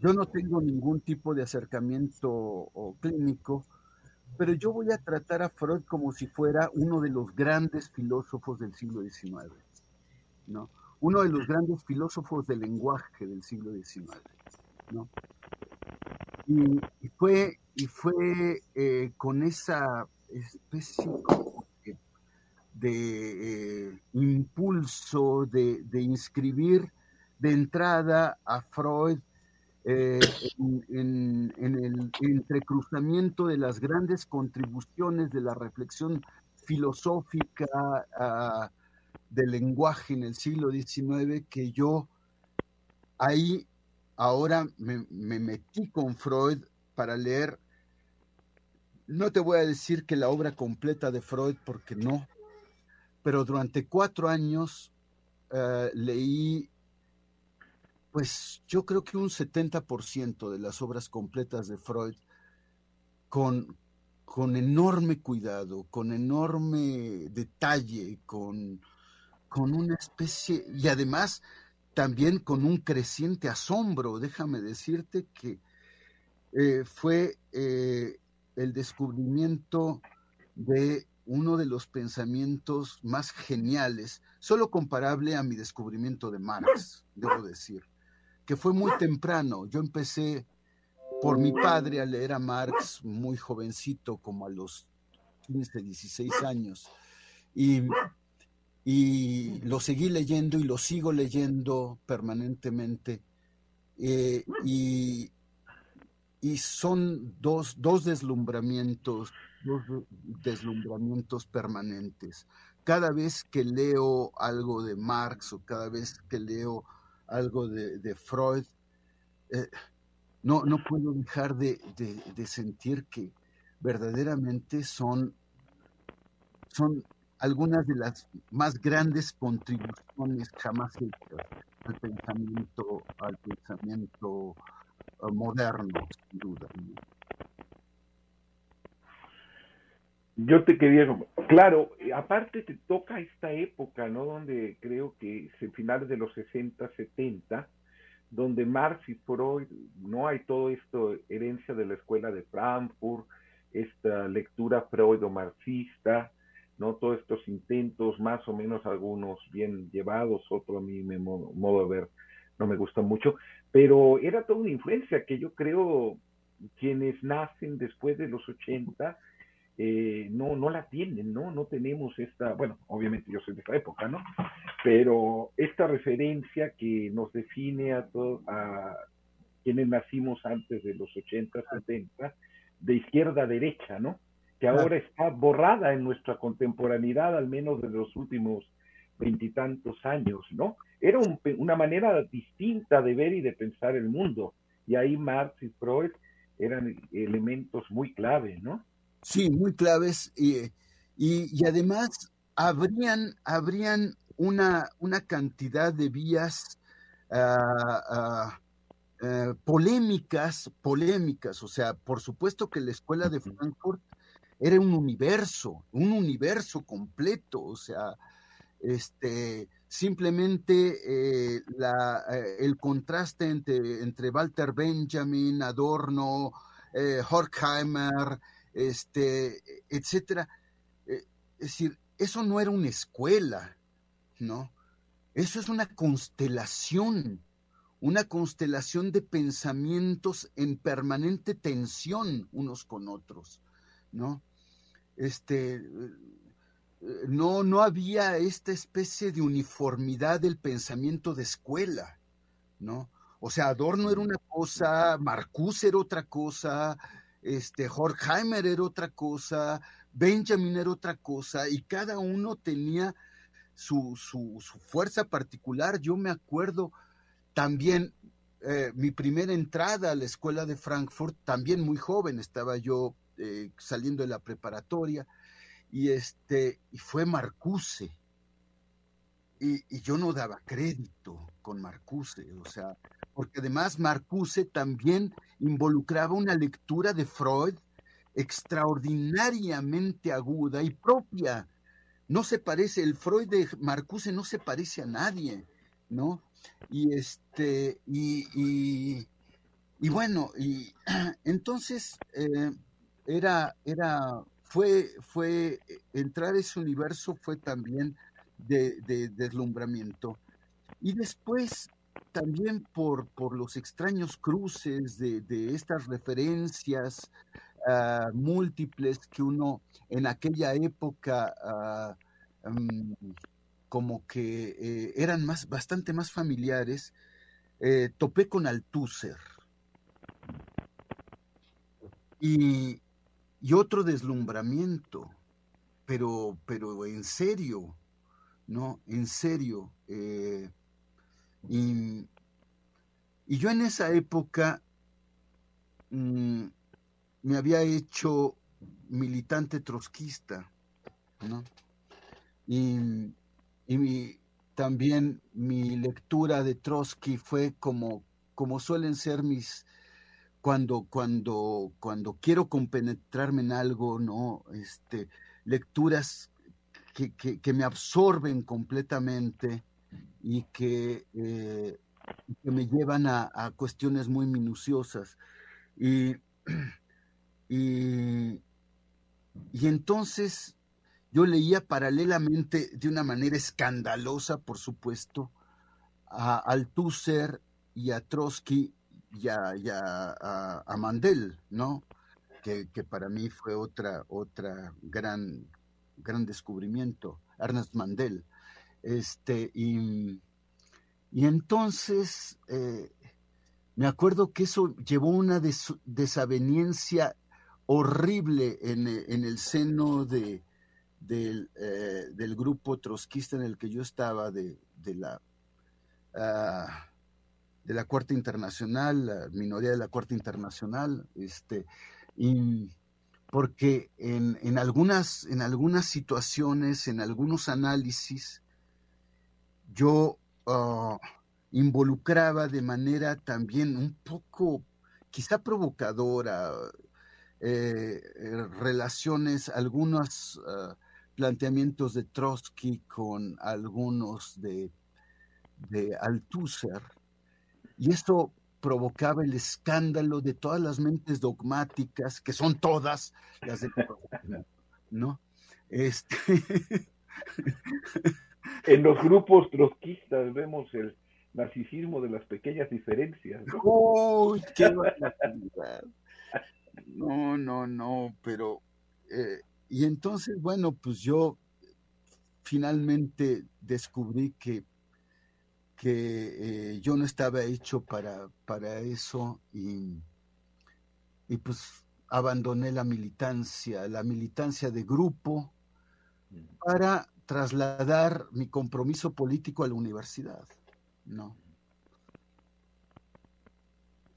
yo no tengo ningún tipo de acercamiento clínico, pero yo voy a tratar a Freud como si fuera uno de los grandes filósofos del siglo XIX, ¿no? Uno de los grandes filósofos del lenguaje del siglo XIX, ¿no? Y, fue, y fue eh, con esa especie de, eh, impulso de, inscribir de entrada a Freud eh, en, el entrecruzamiento de las grandes contribuciones de la reflexión filosófica ah, del lenguaje en el siglo XIX que yo ahí ahora me, metí con Freud para leer, no te voy a decir que la obra completa de Freud, porque no, pero durante cuatro años eh, leí, pues yo creo que un 70% de las obras completas de Freud con, con enorme cuidado, con enorme detalle, con, con una especie, y además también con un creciente asombro. Déjame decirte que eh, fue eh, el descubrimiento de uno de los pensamientos más geniales, solo comparable a mi descubrimiento de Marx, debo decir, que fue muy temprano. Yo empecé por mi padre a leer a Marx muy jovencito, como a los 15, 16 años. Y y lo seguí leyendo y lo sigo leyendo permanentemente. Eh, y, y, son dos, dos deslumbramientos, dos deslumbramientos permanentes. Cada vez que leo algo de Marx o cada vez que leo algo de, Freud, eh, no, no puedo dejar de, de, sentir que verdaderamente son, son algunas de las más grandes contribuciones jamás hechas al pensamiento, al pensamiento eh, moderno, sin duda. Yo te quería, claro, aparte te toca esta época, ¿no? Donde creo que es finales de los 60, 70, donde Marx y Freud, no hay todo esto, herencia de la escuela de Frankfurt, esta lectura freudo-marxista, ¿no? Todos estos intentos, más o menos algunos bien llevados, otro a mí me modo, de ver no me gusta mucho, pero era toda una influencia que yo creo quienes nacen después de los 80 eh, no, no la tienen, ¿no? No tenemos esta, bueno, obviamente yo soy de esa época, ¿no? Pero esta referencia que nos define a todos, a quienes nacimos antes de los 80, 70, de izquierda a derecha, ¿no? Que ahora está borrada en nuestra contemporaneidad, al menos de los últimos veintitantos años, ¿no? Era una manera distinta de ver y de pensar el mundo. Y ahí Marx y Freud eran elementos muy clave, ¿no? Sí, muy claves. Y, y, además habrían, habrían una, una cantidad de vías ah, eh, polémicas, polémicas. O sea, por supuesto que la escuela de Frankfurt era un universo, un universo completo, o sea, este, simplemente eh, eh, el contraste entre, entre, Walter Benjamin, Adorno, eh, Horkheimer, este, etcétera. es decir, eso no era una escuela, ¿no? Eso es una constelación, una constelación de pensamientos en permanente tensión unos con otros. ¿no? Este, no, no había esta especie de uniformidad del pensamiento de escuela, ¿no? O sea, Adorno era una cosa, Marcuse era otra cosa, este, Horkheimer era otra cosa, Benjamin era otra cosa, y cada uno tenía su, su, su fuerza particular. Yo me acuerdo también eh, mi primera entrada a la escuela de Frankfurt, también muy joven, estaba yo eh, saliendo de la preparatoria, y este, y fue Marcuse. Y, yo no daba crédito con Marcuse, o sea, porque además Marcuse también involucraba una lectura de Freud extraordinariamente aguda y propia. No se parece, el Freud de Marcuse no se parece a nadie, ¿no? Y este, y, y, bueno, y entonces eh, era, era, fue, fue, entrar a ese universo fue también de, de deslumbramiento. Y después también por, por los extraños cruces de, estas referencias uh, múltiples que uno en aquella época uh, como que eh, eran más, bastante más familiares, eh, topé con Althusser. Y, y, otro deslumbramiento, pero, pero en serio, ¿no? En serio. Eh, y, y, yo en esa época mmm, me había hecho militante trotskista, ¿no? Y, y mi, también mi lectura de Trotsky fue como, como suelen ser mis, cuando, cuando, cuando quiero compenetrarme en algo, ¿no? Este, lecturas que, que, que me absorben completamente y que, eh, me llevan a, a, cuestiones muy minuciosas. Y y, y entonces yo leía paralelamente, de una manera escandalosa, por supuesto, a Althusser y a Trotsky y a, a, Mandel, ¿no? Que, que, para mí fue otra, otra gran, gran descubrimiento, Ernest Mandel. Este, y, y entonces eh, me acuerdo que eso llevó una des, desaveniencia horrible en, en el seno de, del, eh, del, grupo trotskista en el que yo estaba, de, de la, uh, de la Cuarta Internacional, la minoría de la Cuarta Internacional, este, y porque en, en, algunas, en algunas situaciones, en algunos análisis, yo uh, involucraba de manera también un poco, quizá provocadora, eh, relaciones, algunos uh, planteamientos de Trotsky con algunos de, de Althusser, y esto provocaba el escándalo de todas las mentes dogmáticas, que son todas las de ¿no? Este... en los grupos trotskistas vemos el narcisismo de las pequeñas diferencias. ¿no? ¡Uy, qué no, no, no, pero... Eh, y entonces, bueno, pues yo finalmente descubrí que, que eh, yo no estaba hecho para, para eso y, y, pues abandoné la militancia, la militancia de grupo para trasladar mi compromiso político a la universidad, ¿no?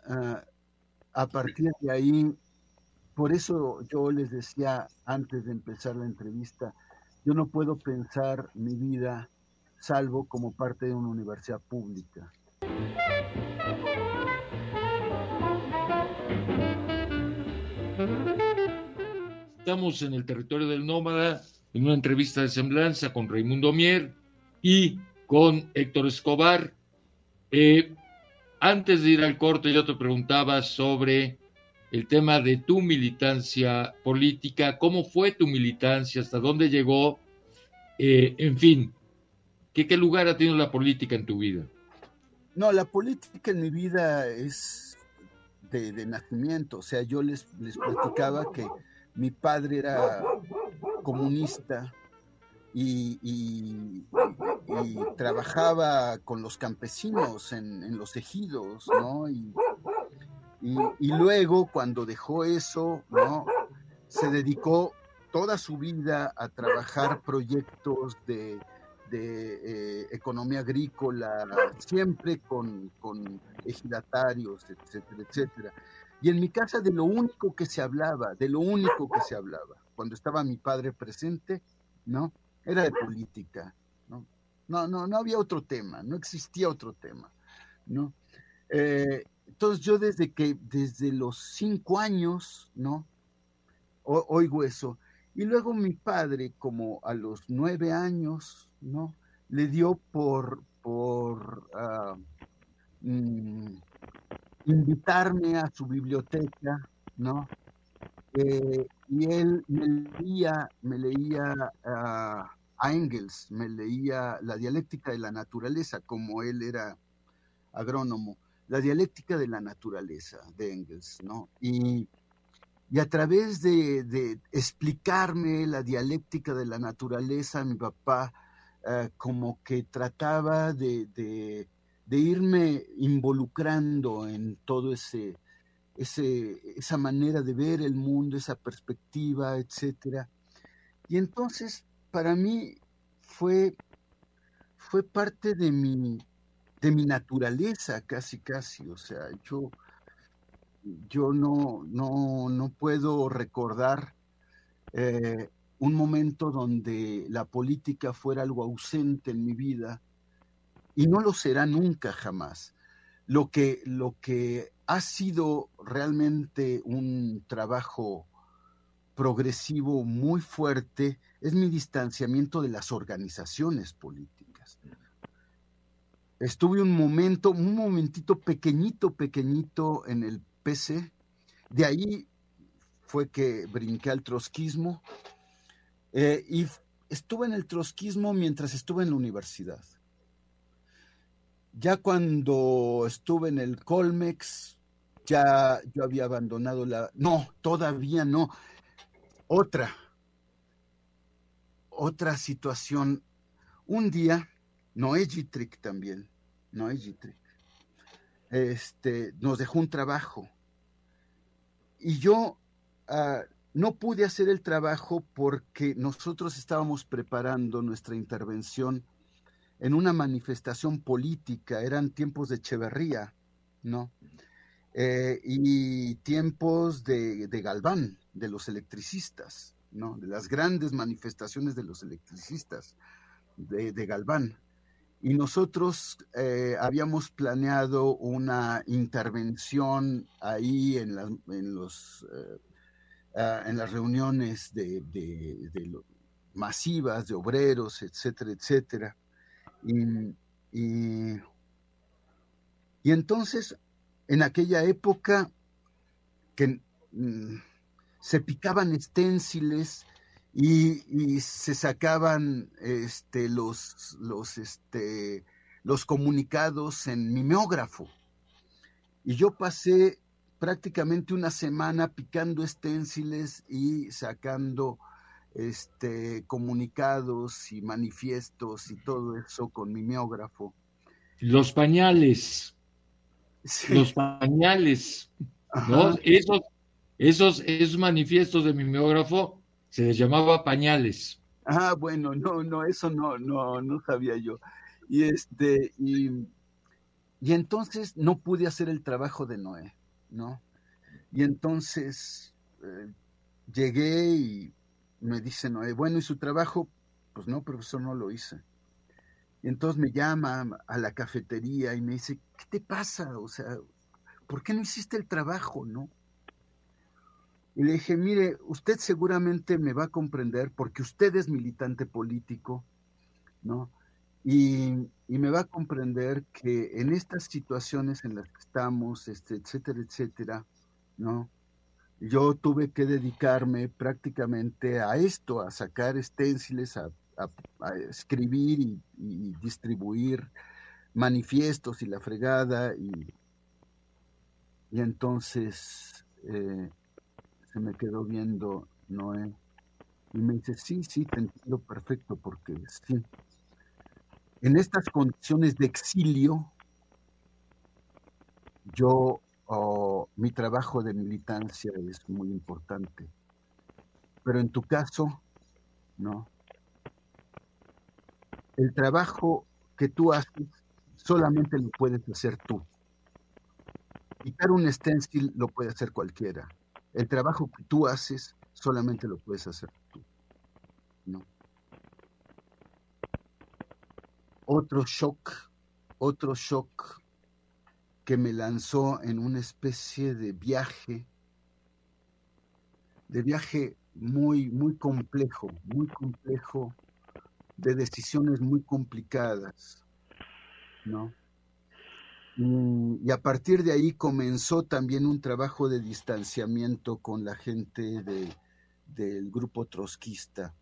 Uh, a partir de ahí por eso yo les decía antes de empezar la entrevista, yo no puedo pensar mi vida salvo como parte de una universidad pública. Estamos en el territorio del nómada, en una entrevista de semblanza con Raimundo Mier y con Héctor Escobar. Eh, antes de ir al corte, yo te preguntaba sobre el tema de tu militancia política, cómo fue tu militancia, hasta dónde llegó, eh, en fin, ¿qué, ¿qué lugar ha tenido la política en tu vida? No, la política en mi vida es de, de nacimiento, o sea, yo les, les platicaba que mi padre era comunista y, trabajaba con los campesinos en, los ejidos, ¿no? Y, luego, cuando dejó eso, ¿no? Se dedicó toda su vida a trabajar proyectos de, eh, economía agrícola, siempre con, con ejidatarios, etcétera, etcétera. Y en mi casa de lo único que se hablaba, de lo único que se hablaba, cuando estaba mi padre presente, ¿no? Era de política, ¿no? No, no, no había otro tema, no existía otro tema, ¿no? Eh, entonces yo desde que, desde los cinco años, ¿no? oigo eso. Y luego mi padre, como a los nueve años, ¿no? Le dio por, por ah, mm, invitarme a su biblioteca, ¿no? Eh, y él me leía, me leía a Engels, me leía la dialéctica de la naturaleza, como él era agrónomo, la dialéctica de la naturaleza de Engels, ¿no? Y, y a través de, explicarme la dialéctica de la naturaleza, mi papá eh, como que trataba de, irme involucrando en todo ese, ese, esa manera de ver el mundo, esa perspectiva, etcétera. Y entonces, para mí fue, fue parte de mi, de mi naturaleza, casi, casi. O sea, yo, yo no, no, no puedo recordar eh, un momento donde la política fuera algo ausente en mi vida y no lo será nunca jamás. Lo que, lo que ha sido realmente un trabajo progresivo muy fuerte es mi distanciamiento de las organizaciones políticas. Estuve un momento, un momentito pequeñito, pequeñito en el De ahí fue que brinqué al trotskismo eh, y estuve en el trotskismo mientras estuve en la universidad. Ya cuando estuve en el Colmex, ya yo había abandonado la... No, todavía no. Otra, otra situación. Un día, Noé Gitrick también, Noé Gitrick, este, nos dejó un trabajo. Y yo ah, no pude hacer el trabajo porque nosotros estábamos preparando nuestra intervención en una manifestación política, eran tiempos de Echeverría, ¿no? Eh, y tiempos de, Galván, de los electricistas, ¿no? De las grandes manifestaciones de los electricistas de, Galván. Y nosotros eh, habíamos planeado una intervención ahí en, en los, eh, ah, en las reuniones de, de masivas de obreros, etcétera, etcétera. Y, y, entonces, en aquella época que mm, se picaban esténciles y, se sacaban este, los, los, este, los comunicados en mimeógrafo. Y yo pasé prácticamente una semana picando esténciles y sacando este, comunicados y manifiestos y todo eso con mimeógrafo. Los pañales. Los pañales. Esos, esos, esos manifiestos de mimeógrafo se les llamaba pañales. Ah, bueno, no, no, eso no, no, no sabía yo. Y este, y, entonces no pude hacer el trabajo de Noé, ¿no? Y entonces eh, llegué y me dice Noé, bueno, ¿y su trabajo? Pues no, profesor, no lo hice. Y entonces me llama a la cafetería y me dice, ¿qué te pasa? O sea, ¿por qué no hiciste el trabajo, no? Y le dije, mire, usted seguramente me va a comprender porque usted es militante político, ¿no? Y, y, me va a comprender que en estas situaciones en las que estamos, este, etcétera, etcétera, ¿no? yo tuve que dedicarme prácticamente a esto, a sacar esténciles, a, escribir y, distribuir manifiestos y la fregada. Y, y entonces eh, me quedó viendo Noé Y me dice, sí, sí, te entiendo perfecto, porque sí. En estas condiciones de exilio, yo, oh, mi trabajo de militancia es muy importante. Pero en tu caso, no. El trabajo que tú haces solamente lo puedes hacer tú. Quitar un stencil lo puede hacer cualquiera. El trabajo que tú haces solamente lo puedes hacer tú. ¿no? Otro shock, otro shock que me lanzó en una especie de viaje, de viaje muy, muy complejo, muy complejo, de decisiones muy complicadas, ¿no? Y, a partir de ahí comenzó también un trabajo de distanciamiento con la gente del grupo trotskista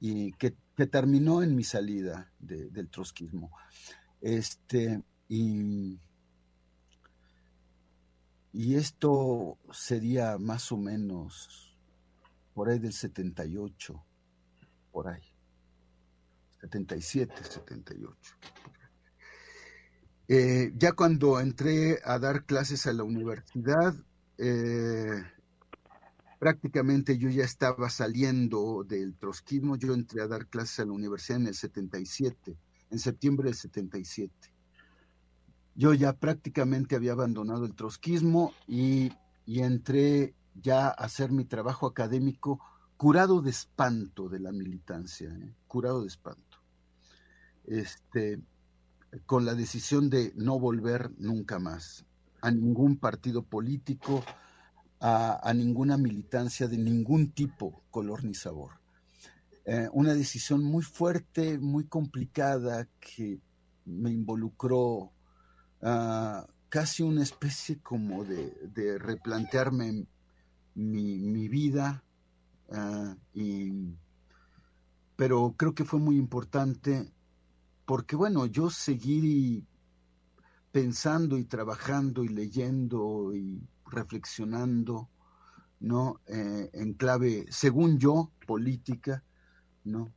y que, terminó en mi salida del trotskismo. Este, y, y esto sería más o menos por ahí del 78, por ahí. 77, 78. Eh, ya cuando entré a dar clases a la universidad, eh, prácticamente yo ya estaba saliendo del trotskismo, yo entré a dar clases a la universidad en el 77, en septiembre del 77. Yo ya prácticamente había abandonado el trotskismo y, entré ya a hacer mi trabajo académico curado de espanto de la militancia, ¿eh? curado de espanto. Este, con la decisión de no volver nunca más a ningún partido político, a, ninguna militancia de ningún tipo, color ni sabor. Eh, una decisión muy fuerte, muy complicada, que me involucró uh, casi una especie como de, replantearme mi, vida, ah, pero creo que fue muy importante porque bueno, yo seguí pensando y trabajando y leyendo y reflexionando, ¿no? Eh, en clave, según yo, política, ¿no?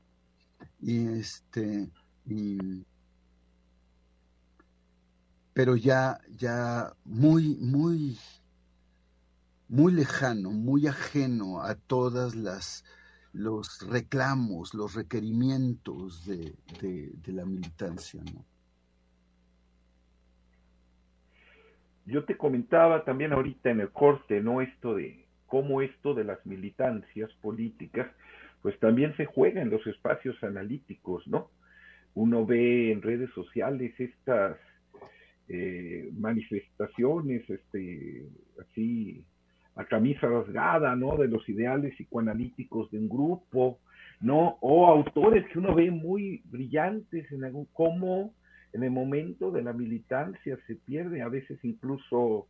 Y este, pero ya, ya muy, muy, muy lejano, muy ajeno a todas las los reclamos, los requerimientos de, la militancia. Yo te comentaba también ahorita en el corte, ¿no? Esto de cómo esto de las militancias políticas, pues también se juega en los espacios analíticos, ¿no? Uno ve en redes sociales estas eh, manifestaciones, este, así a camisa rasgada, ¿no? De los ideales psicoanalíticos de un grupo, ¿no? O autores que uno ve muy brillantes en algún, cómo en el momento de la militancia se pierde a veces incluso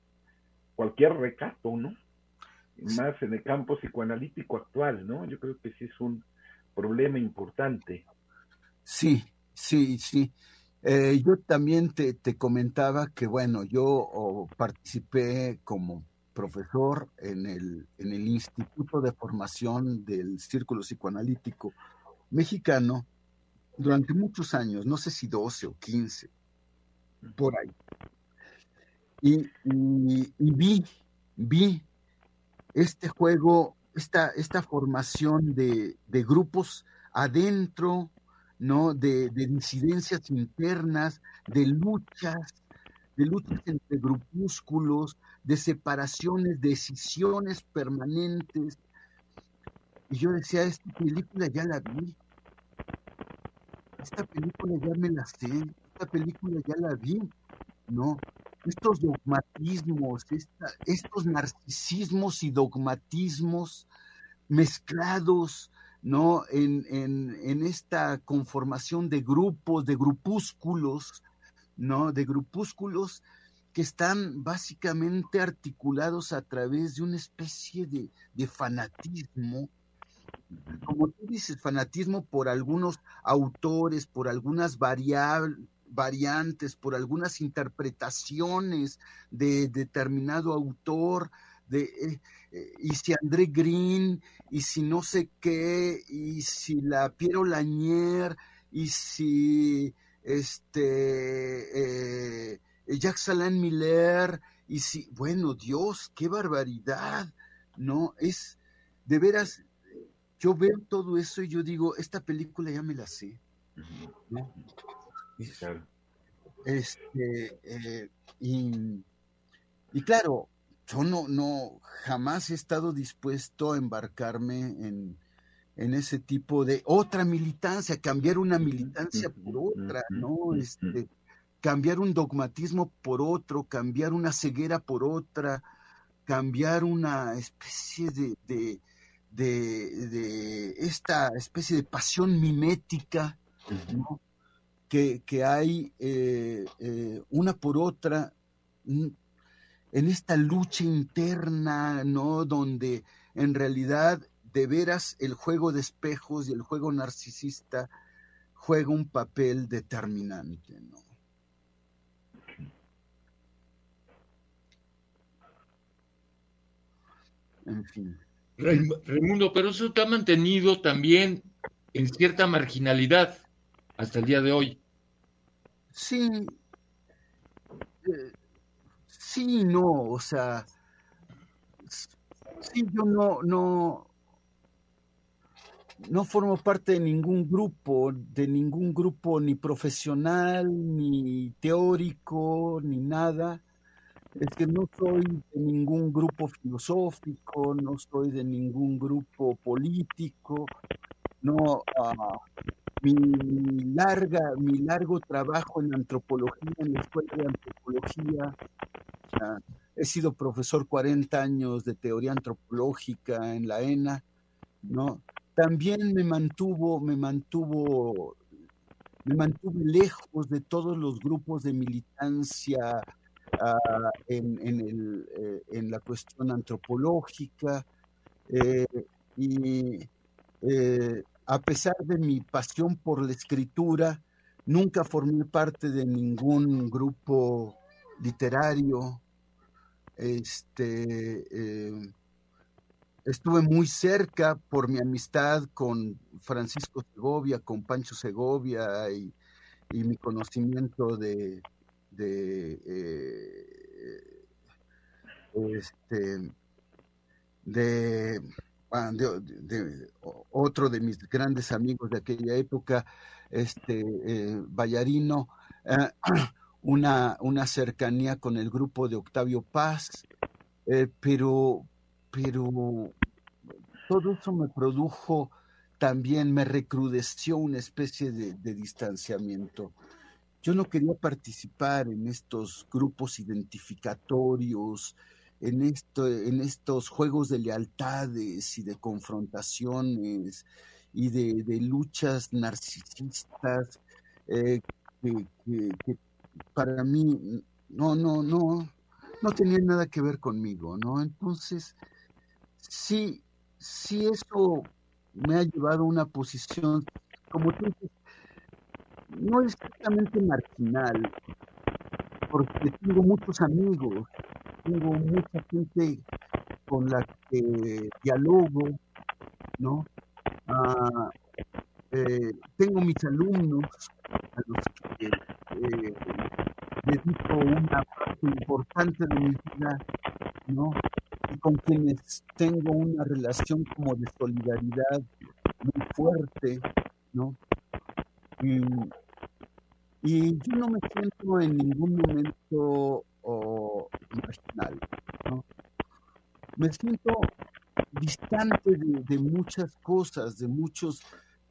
cualquier recato, ¿no? Más en el campo psicoanalítico actual, ¿no? Yo creo que sí es un problema importante. Sí, sí, sí. Eh, yo también te, te, comentaba que, bueno, yo participé como profesor en el, en el Instituto de Formación del Círculo Psicoanalítico Mexicano durante muchos años, no sé si 12 o 15, por ahí. Y, vi, vi este juego, esta, esta formación de, grupos adentro, ¿no? De, de, disidencias internas, de luchas, de luchas entre grupúsculos, de separaciones, decisiones permanentes. Y yo decía, esta película ya la vi, esta película ya me la sé, esta película ya la vi, ¿no? Estos dogmatismos, estos narcisismos y dogmatismos mezclados, ¿no? En, en, en, esta conformación de grupos, de grupúsculos, ¿no? De grupúsculos que están básicamente articulados a través de una especie de, fanatismo, como tú dices, fanatismo por algunos autores, por algunas variantes, por algunas interpretaciones de determinado autor, de eh, eh, y si André Green, y si no sé qué, y si la Piero Lanier, y si este eh, Jacques Alain Miller, y si, bueno, Dios, qué barbaridad, ¿no? Es, de veras, yo veo todo eso y yo digo, esta película ya me la sé, ¿no? Este, eh, y, y, claro, yo no, no, jamás he estado dispuesto a embarcarme en, en ese tipo de otra militancia, cambiar una militancia por otra, ¿no? Este, cambiar un dogmatismo por otro, cambiar una ceguera por otra, cambiar una especie de, de, de, esta especie de pasión mimética, ¿no? que, que, hay eh, eh, una por otra en esta lucha interna, ¿no? Donde en realidad de veras el juego de espejos y el juego narcisista juega un papel determinante, ¿no? En fin. Raimundo, pero eso te ha mantenido también en cierta marginalidad hasta el día de hoy. Sí, eh, sí, no, o sea, sí, yo no, no, no formo parte de ningún grupo, de ningún grupo ni profesional, ni teórico, ni nada. Es que no soy de ningún grupo filosófico, no soy de ningún grupo político, no, ah, mi, larga, mi largo trabajo en antropología, en la escuela de antropología, he sido profesor 40 años de teoría antropológica en la ENA, ¿no? También me mantuvo, me mantuvo, me mantuve lejos de todos los grupos de militancia En, eh, en, la cuestión antropológica eh, y eh, a pesar de mi pasión por la escritura, nunca formé parte de ningún grupo literario. Este, estuve muy cerca por mi amistad con Francisco Segovia, con Pancho Segovia y mi conocimiento de, eh, este, de, ah, de, otro de mis grandes amigos de aquella época, este eh, Ballarino, eh, una, una cercanía con el grupo de Octavio Paz, pero, pero todo eso me produjo también, me recrudeció una especie de distanciamiento. Yo no quería participar en estos grupos identificatorios, en, esto, en estos juegos de lealtades y de confrontaciones y de, luchas narcisistas eh, que, para mí no, no, no, no tenían nada que ver conmigo, ¿no? Entonces, sí, sí eso me ha llevado a una posición, como tú no es exactamente marginal, porque tengo muchos amigos, tengo mucha gente con la que dialogo, ¿no? Ah, eh, tengo mis alumnos a los que eh, dedico una parte importante de mi vida, ¿no? Y con quienes tengo una relación como de solidaridad muy fuerte, ¿no? Y, yo no me siento en ningún momento ¿no? Me siento distante de, muchas cosas, de muchos,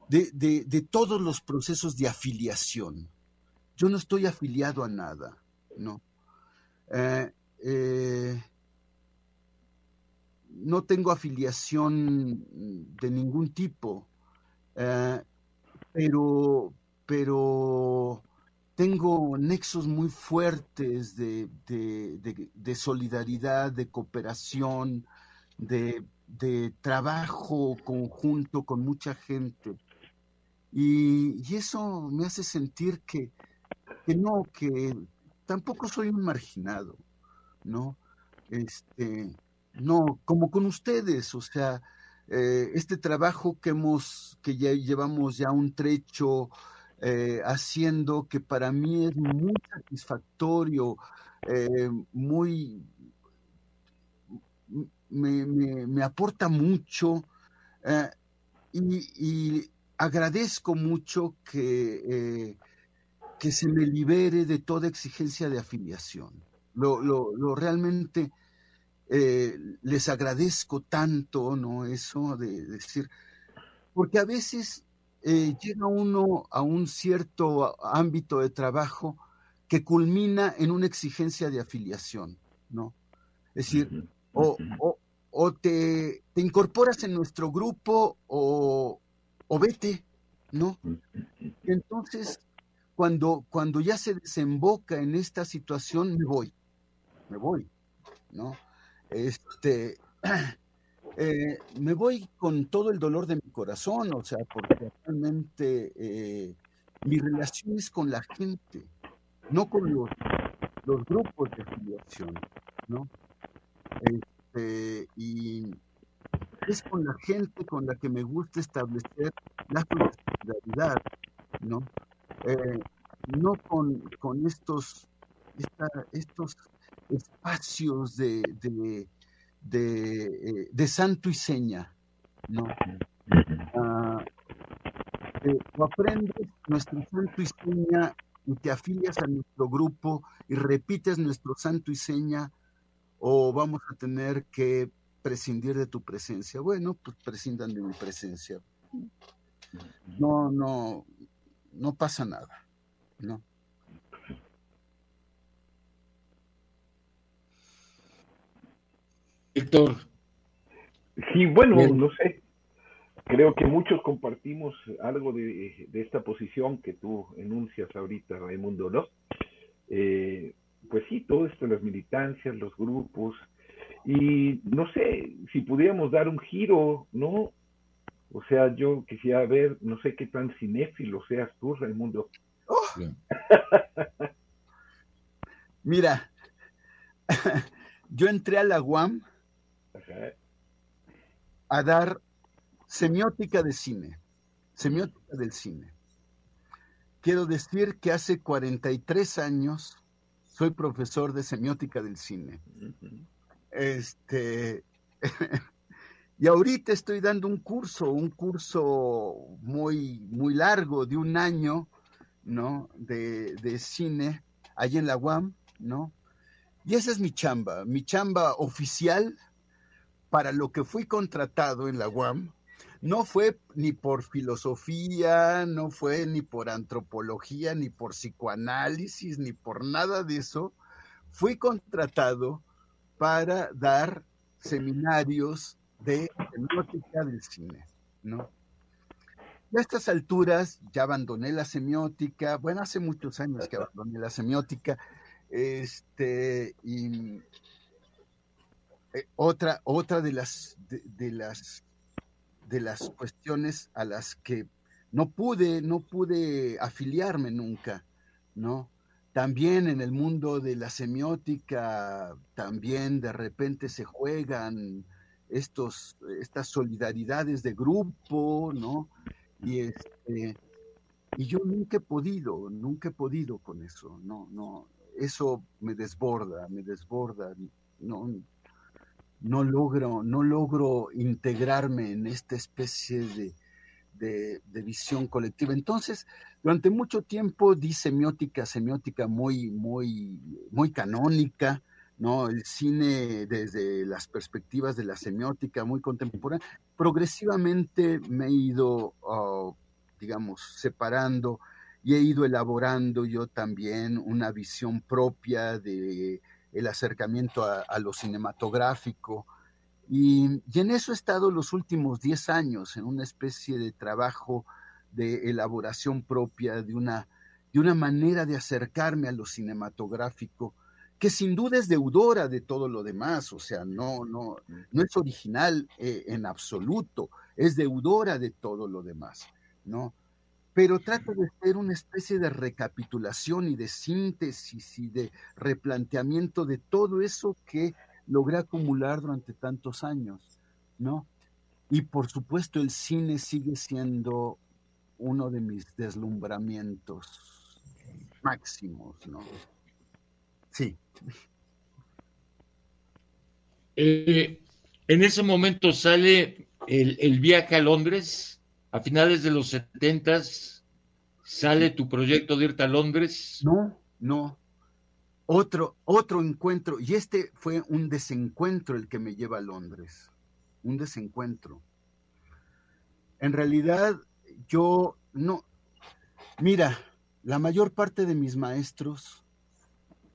de, de, todos los procesos de afiliación. Yo no estoy afiliado a nada, ¿no? Eh, eh, no tengo afiliación de ningún tipo, eh, pero, pero tengo nexos muy fuertes de, solidaridad, de cooperación, de, trabajo conjunto con mucha gente. Y, eso me hace sentir que, no, que tampoco soy un marginado, ¿no? Este, no, como con ustedes, o sea, eh, este trabajo que hemos, que ya llevamos ya un trecho eh, haciendo, que para mí es muy satisfactorio, eh, muy, me, aporta mucho y, agradezco mucho que, que se me libere de toda exigencia de afiliación. Lo, lo, realmente eh, les agradezco tanto, ¿no? Eso de, decir, porque a veces eh, llega uno a un cierto ámbito de trabajo que culmina en una exigencia de afiliación, ¿no? Es decir, o, o, te, te, incorporas en nuestro grupo o, o vete, ¿no? Entonces, cuando, cuando ya se desemboca en esta situación, me voy, me voy, ¿no? Este, eh, me voy con todo el dolor de mi corazón, o sea, porque realmente eh, mi relación es con la gente, no con los, grupos de afiliación, ¿no? Este, y es con la gente con la que me gusta establecer la solidaridad, ¿no? Eh, no con, estos, estos espacios de, de, eh, santo y seña, ¿no? Uh, aprendes nuestro santo y seña y te afilias a nuestro grupo y repites nuestro santo y seña, o vamos a tener que prescindir de tu presencia. Bueno, pues prescindan de mi presencia. No, no, no pasa nada, ¿no? Héctor. Sí, bueno, no sé. Creo que muchos compartimos algo de, esta posición que tú enuncias ahorita, Raimundo, ¿no? Eh, pues sí, todo esto, las militancias, los grupos, y no sé si pudiéramos dar un giro, ¿no? O sea, yo quisiera ver, no sé qué tan cinéfilo seas tú, Raimundo. Oh. Mira, yo entré a la UAM a dar semiótica de cine, semiótica del cine. Quiero decir que hace 43 años soy profesor de semiótica del cine. Este, y ahorita estoy dando un curso, un curso muy, muy largo, de un año, ¿no? De, de cine, allí en la UAM, ¿no? Y esa es mi chamba, mi chamba oficial para lo que fui contratado en la UAM, no fue ni por filosofía, no fue ni por antropología, ni por psicoanálisis, ni por nada de eso. Fui contratado para dar seminarios de semiótica del cine, ¿no? a estas alturas ya abandoné la semiótica, bueno, hace muchos años que abandoné la semiótica, este, y eh, otra, otra de las, de, las, de las cuestiones a las que no pude, no pude afiliarme nunca, ¿no? También en el mundo de la semiótica, también de repente se juegan estos, estas solidaridades de grupo, ¿no? Y este, y yo nunca he podido, nunca he podido con eso, no, no, eso me desborda, me desborda, no, no logro, no logro integrarme en esta especie de, visión colectiva. Entonces, durante mucho tiempo di semiótica, semiótica muy, muy, muy canónica, ¿no? El cine desde las perspectivas de la semiótica muy contemporánea. Progresivamente me he ido, oh, digamos, separando y he ido elaborando yo también una visión propia de el acercamiento a, lo cinematográfico. Y, en eso he estado los últimos 10 años, en una especie de trabajo de elaboración propia, de una, de una manera de acercarme a lo cinematográfico, que sin duda es deudora de todo lo demás, o sea, no, no, no es original eh, en absoluto, es deudora de todo lo demás, ¿no? Pero trata de ser una especie de recapitulación y de síntesis y de replanteamiento de todo eso que logré acumular durante tantos años, ¿no? Y por supuesto el cine sigue siendo uno de mis deslumbramientos máximos, ¿no? Sí. Eh, en ese momento sale el, viaje a Londres, a finales de los 70 sale tu proyecto de irte a Londres. No, no. Otro, otro encuentro, y este fue un desencuentro el que me lleva a Londres, un desencuentro. En realidad, yo no, mira, la mayor parte de mis maestros,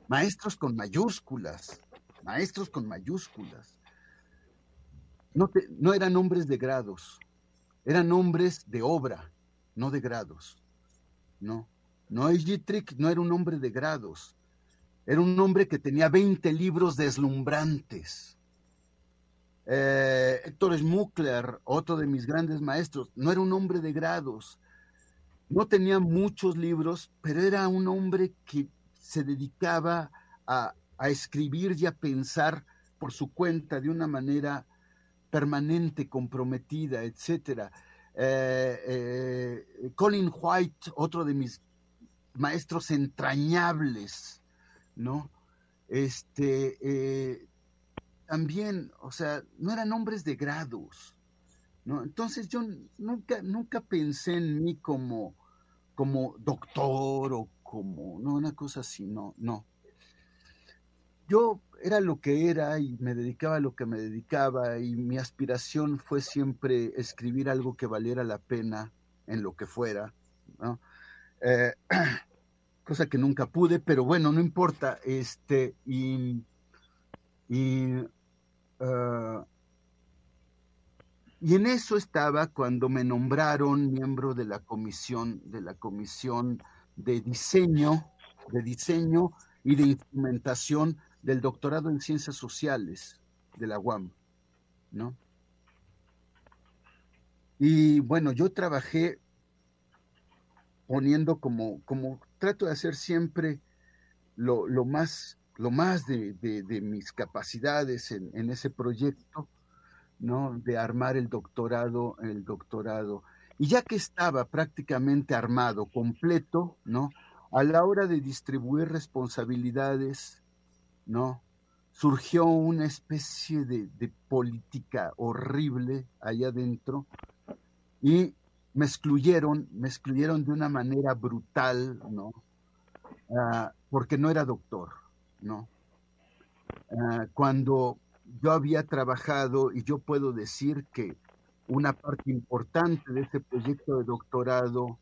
maestros con mayúsculas, maestros con mayúsculas, no, no eran hombres de grados, eran hombres de obra, no de grados. No, no Trick no era un hombre de grados, era un hombre que tenía 20 libros deslumbrantes. Eh, Héctor Schmuckler, otro de mis grandes maestros, no era un hombre de grados, no tenía muchos libros, pero era un hombre que se dedicaba a, a escribir y a pensar por su cuenta de una manera permanente, comprometida, etcétera. Eh, eh, Colin White, otro de mis maestros entrañables, ¿no? Este, eh, también, o sea, no eran hombres de grados, ¿no? Entonces yo nunca, nunca pensé en mí como, como doctor o como, no, una cosa así, no, no. Yo era lo que era y me dedicaba a lo que me dedicaba y mi aspiración fue siempre escribir algo que valiera la pena en lo que fuera, eh, cosa que nunca pude, pero bueno, no importa, este, y, ah, y en eso estaba cuando me nombraron miembro de la comisión, de la comisión de diseño, de diseño y de instrumentación del doctorado en ciencias sociales de la UAM, ¿no? Y bueno, yo trabajé poniendo como, como trato de hacer siempre lo, más, lo más de, mis capacidades en, en, ese proyecto, ¿no? De armar el doctorado, el doctorado. Y ya que estaba prácticamente armado, completo, ¿no? A la hora de distribuir responsabilidades, ¿no? Surgió una especie de, política horrible allá adentro y me excluyeron, me excluyeron de una manera brutal, ¿no? Ah, porque no era doctor, ¿no? Ah, cuando yo había trabajado, y yo puedo decir que una parte importante de ese proyecto de doctorado,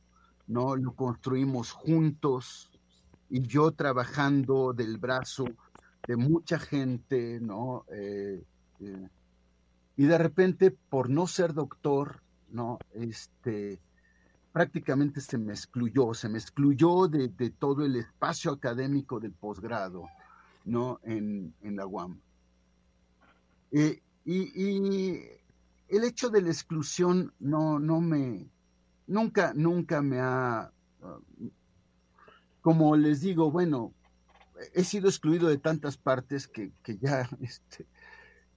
¿no? Lo construimos juntos y yo trabajando del brazo de mucha gente, ¿no? Eh, eh, y de repente, por no ser doctor, ¿no? Este, prácticamente se me excluyó, se me excluyó de, todo el espacio académico del posgrado, ¿no? En, la UAM. Eh, y, el hecho de la exclusión no, no me, nunca, nunca me ha, ah, como les digo, bueno, he sido excluido de tantas partes que, ya este,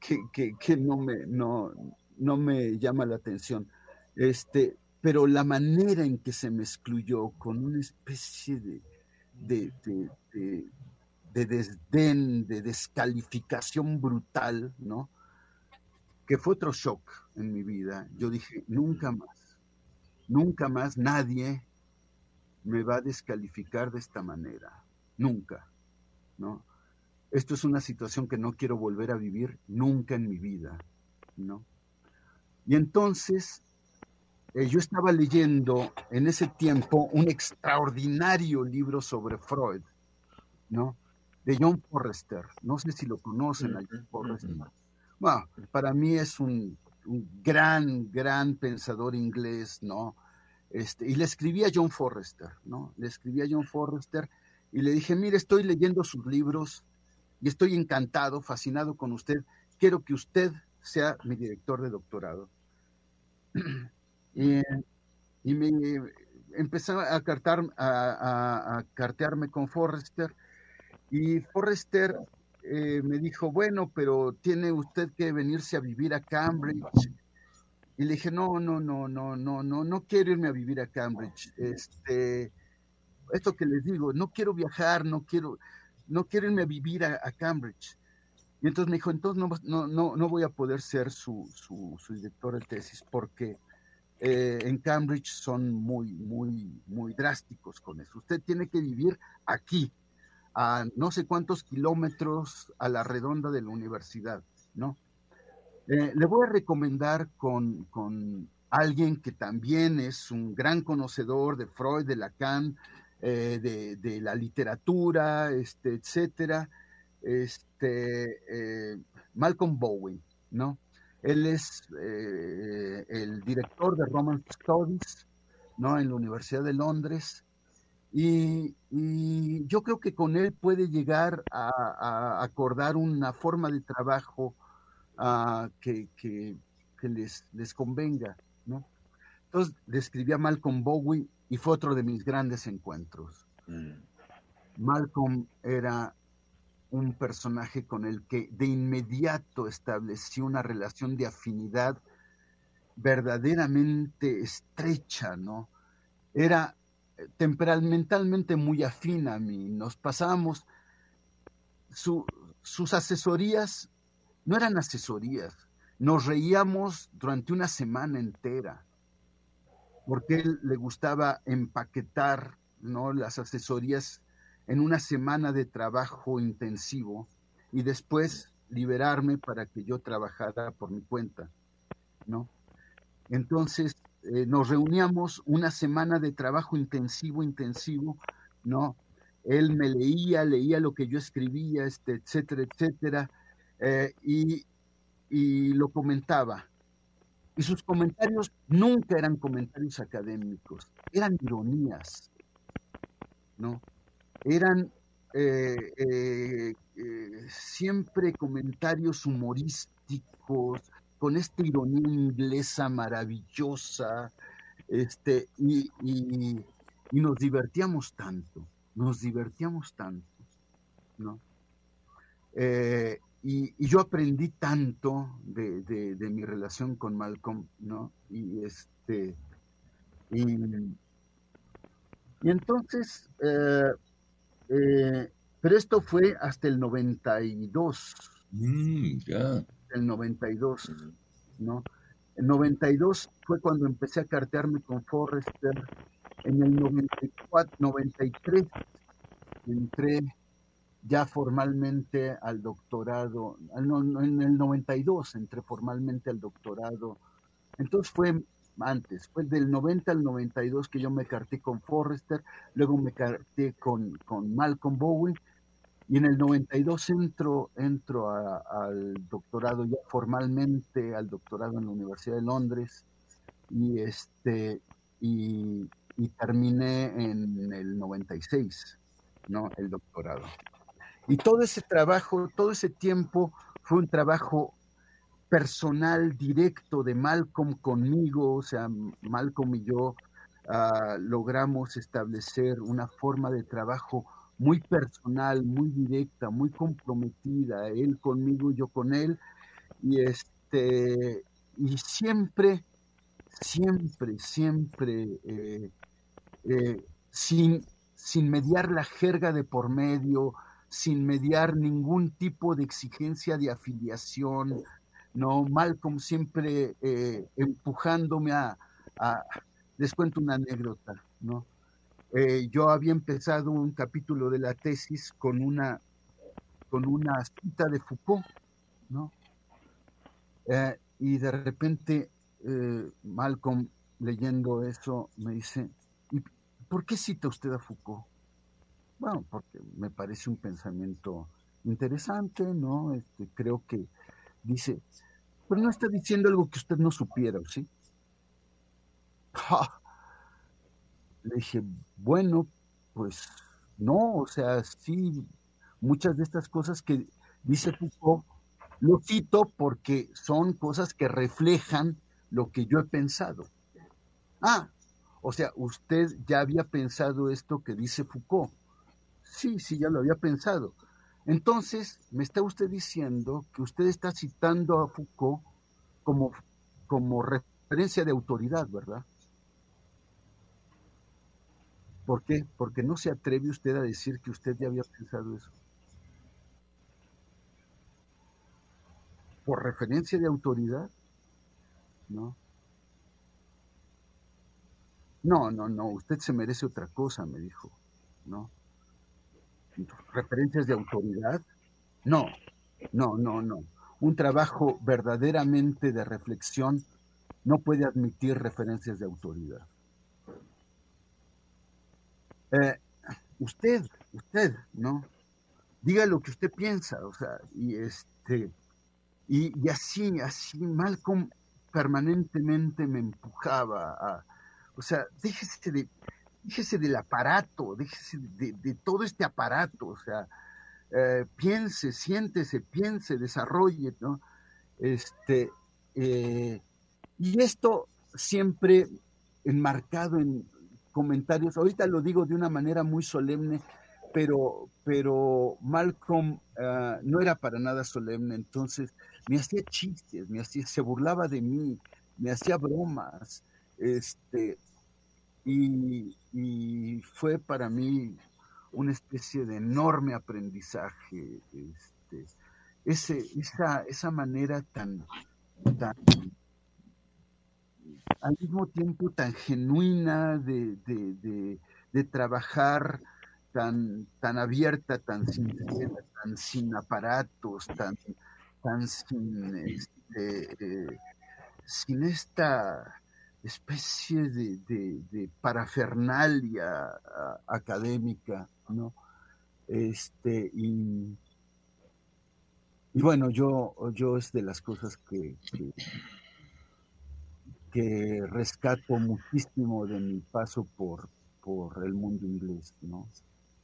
que, no, me, no, no me llama la atención. Este, pero la manera en que se me excluyó con una especie de, de, de, desdén, de descalificación brutal, ¿no? Que fue otro shock en mi vida. Yo dije, nunca más, nunca más nadie me va a descalificar de esta manera. Nunca. ¿No? Esto es una situación que no quiero volver a vivir nunca en mi vida, ¿no? Y entonces eh, yo estaba leyendo en ese tiempo un extraordinario libro sobre Freud, ¿no? De John Forrester. No sé si lo conocen a John Forrester. Bueno, para mí es un, gran, gran pensador inglés, ¿no? Este, y le escribí a John Forrester, ¿no? Le escribí a John Forrester y le dije, mire, estoy leyendo sus libros y estoy encantado, fascinado con usted. Quiero que usted sea mi director de doctorado. y, me empezó a, cartar, a, cartearme con Forrester y Forrester eh, me dijo, bueno, pero tiene usted que venirse a vivir a Cambridge. Y le dije, no, no, no, no, no, no, no quiero irme a vivir a Cambridge. Este, esto que les digo, no quiero viajar, no quiero, no quiero irme a vivir a, Cambridge. Y entonces me dijo, entonces no, no, no, no voy a poder ser su, su, su director de tesis porque eh, en Cambridge son muy, muy, muy drásticos con eso. Usted tiene que vivir aquí, a no sé cuántos kilómetros a la redonda de la universidad, ¿no? Eh, le voy a recomendar con, con, alguien que también es un gran conocedor de Freud, de Lacan, eh, de, de, la literatura, este, etcétera, este, Malcolm Bowen, ¿no? Él es eh, el director de Roman Studies, ¿no? En la Universidad de Londres. Y, yo creo que con él puede llegar a, acordar una forma de trabajo ah, que, les, les, convenga, ¿no? Entonces le escribí a Malcolm Bowie y fue otro de mis grandes encuentros. Mm. Malcolm era un personaje con el que de inmediato establecí una relación de afinidad verdaderamente estrecha, ¿no? Era eh, temperamentalmente muy afín a mí, nos pasábamos, sus asesorías no eran asesorías, nos reíamos durante una semana entera, porque él le gustaba empaquetar, ¿no? Las asesorías en una semana de trabajo intensivo y después liberarme para que yo trabajara por mi cuenta, ¿no? Entonces eh, nos reuníamos una semana de trabajo intensivo, intensivo, ¿no? Él me leía, leía lo que yo escribía, este, etcétera, etcétera, eh, y, y lo comentaba. Y sus comentarios nunca eran comentarios académicos, eran ironías, ¿no? eran eh, eh, eh, siempre comentarios humorísticos, con esta ironía inglesa maravillosa, este, y, nos divertíamos tanto, nos divertíamos tanto, ¿no? Y, yo aprendí tanto de, mi relación con Malcolm, ¿no? Y este, y, entonces, eh, pero esto fue hasta el 92. Mm, ya. El 92, ¿no? El 92 fue cuando empecé a cartearme con Forrester. En el 94, 93 entré ya formalmente al doctorado, en el 92 entré formalmente al doctorado. Entonces fue antes. Fue del 90 al 92 que yo me carté con Forrester, luego me carté con, con Malcolm Bowie y en el 92 entro, entro al doctorado ya formalmente, al doctorado en la Universidad de Londres y, este, y, y terminé en el 96, ¿no? El doctorado. Y todo ese trabajo, todo ese tiempo fue un trabajo personal directo de Malcolm conmigo, o sea, Malcolm y yo ah, logramos establecer una forma de trabajo muy personal, muy directa, muy comprometida, él conmigo, yo con él, y este, y siempre, siempre, siempre, eh, eh, sin, sin mediar la jerga de por medio, sin mediar ningún tipo de exigencia de afiliación, ¿no? Malcolm siempre eh, empujándome a, Les cuento una anécdota, ¿no? Eh, yo había empezado un capítulo de la tesis con una, con una cita de Foucault, ¿no? Eh, y de repente Malcolm, leyendo eso, me dice, ¿y por qué cita usted a Foucault? Bueno, porque me parece un pensamiento interesante, ¿no? Este, creo que dice, pero no está diciendo algo que usted no supiera, ¿sí? Le dije, bueno, pues no, o sea, sí, muchas de estas cosas que dice Foucault, lo cito porque son cosas que reflejan lo que yo he pensado. Ah, o sea, usted ya había pensado esto que dice Foucault. Sí, sí, ya lo había pensado. Entonces, me está usted diciendo que usted está citando a Foucault como, como referencia de autoridad, ¿verdad? ¿Por qué? Porque no se atreve usted a decir que usted ya había pensado eso. ¿Por referencia de autoridad? No. No, no, no, usted se merece otra cosa, me dijo. ¿No? ¿Referencias de autoridad? No, no, no, no. Un trabajo verdaderamente de reflexión no puede admitir referencias de autoridad. Eh, usted, usted, ¿no? Diga lo que usted piensa, o sea, y este, y, así, así, Malcolm permanentemente me empujaba a, o sea, déjese de, déjese del aparato, déjese de, todo este aparato, o sea, eh, piense, siéntese, piense, desarrolle, ¿no? Este, eh, y esto siempre enmarcado en comentarios, ahorita lo digo de una manera muy solemne, pero, pero Malcolm ah, no era para nada solemne, entonces me hacía chistes, me hacía, se burlaba de mí, me hacía bromas, este, y, fue para mí una especie de enorme aprendizaje, este, ese, esa, esa manera tan, tan al mismo tiempo tan genuina de, de, trabajar, tan, tan abierta, tan sincera, tan sin aparatos, tan, tan sin, este, sin esta especie de, parafernalia académica, ¿no? Este, y, bueno, yo, yo es de las cosas que que rescato muchísimo de mi paso por, por el mundo inglés, ¿no?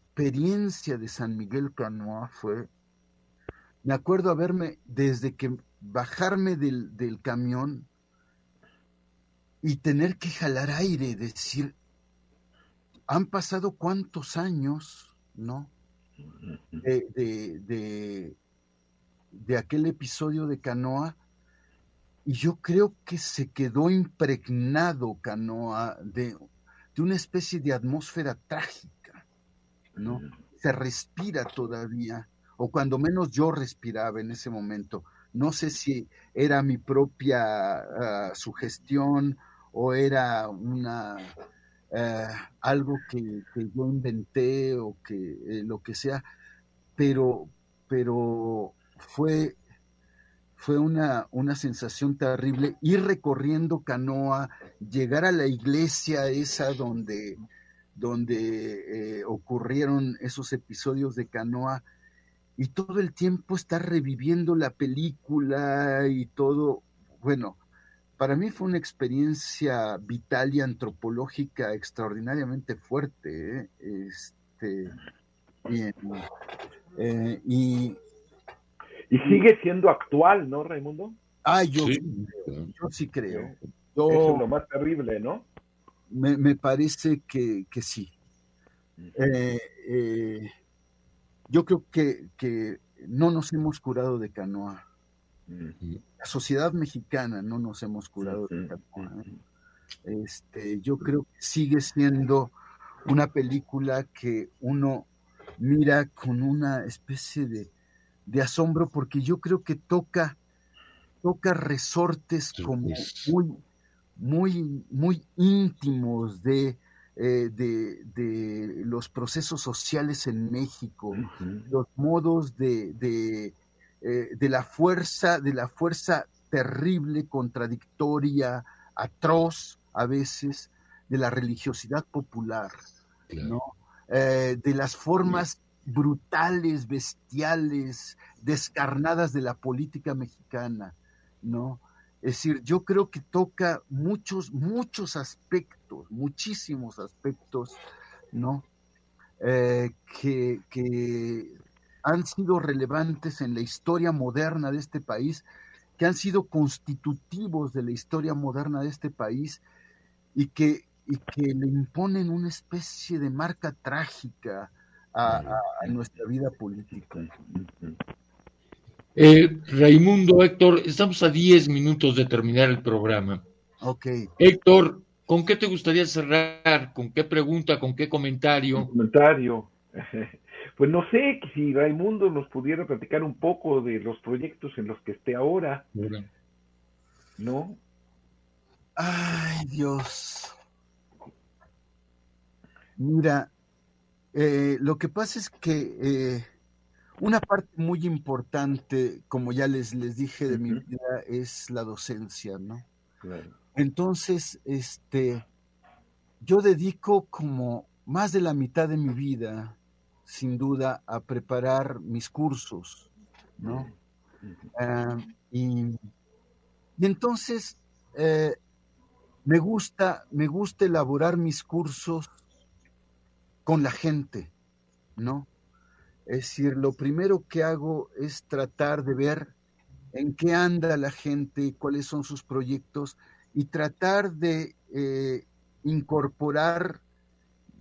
Experiencia de San Miguel Canoa fue, me acuerdo haberme, desde que bajarme del, del camión y tener que jalar aire, decir, han pasado cuántos años, ¿no? De, de, de, de aquel episodio de Canoa y yo creo que se quedó impregnado Canoa de, de una especie de atmósfera trágica, ¿no? Se respira todavía, o cuando menos yo respiraba en ese momento. No sé si era mi propia ah, sugestión o era una eh, algo que, yo inventé o que eh, lo que sea, pero, pero fue fue una, una sensación terrible ir recorriendo canoa, llegar a la iglesia esa donde, donde eh, ocurrieron esos episodios de canoa y todo el tiempo estar reviviendo la película y todo, bueno, para mí fue una experiencia vital y antropológica extraordinariamente fuerte. ¿eh? Este, bien, eh, y y sigue siendo actual, ¿no, Raimundo? Ah, yo sí, yo sí creo. Eso es lo más terrible, ¿no? Me, parece que, sí. Eh, eh, yo creo que, que, no nos hemos curado de canoa. La sociedad mexicana no nos hemos curado de canoa. ¿eh? Este, yo creo que sigue siendo una película que uno mira con una especie de de asombro porque yo creo que toca, toca resortes como muy, muy, muy íntimos de, eh, de, los procesos sociales en México, los modos de, de, eh, de, la fuerza, de la fuerza terrible, contradictoria, atroz a veces, de la religiosidad popular, ¿no? Eh, de las formas brutales, bestiales, descarnadas de la política mexicana, ¿no? Es decir, yo creo que toca muchos, muchos aspectos, muchísimos aspectos, ¿no? Eh, que, que han sido relevantes en la historia moderna de este país, que han sido constitutivos de la historia moderna de este país y que, y que le imponen una especie de marca trágica a, nuestra vida política. Eh, Raimundo, Héctor, estamos a 10 minutos de terminar el programa. Ok. Héctor, ¿con qué te gustaría cerrar? ¿Con qué pregunta? ¿Con qué comentario? comentario. Pues no sé si Raimundo nos pudiera platicar un poco de los proyectos en los que esté ahora. ¿No? Ay, Dios. Mira, eh, lo que pasa es que eh, una parte muy importante, como ya les, les dije de mi vida, es la docencia, ¿no? Entonces, este, yo dedico como más de la mitad de mi vida, sin duda, a preparar mis cursos, ¿no? Ah, y, entonces, eh, me gusta, me gusta elaborar mis cursos con la gente, ¿no? Es decir, lo primero que hago es tratar de ver en qué anda la gente, cuáles son sus proyectos y tratar de eh, incorporar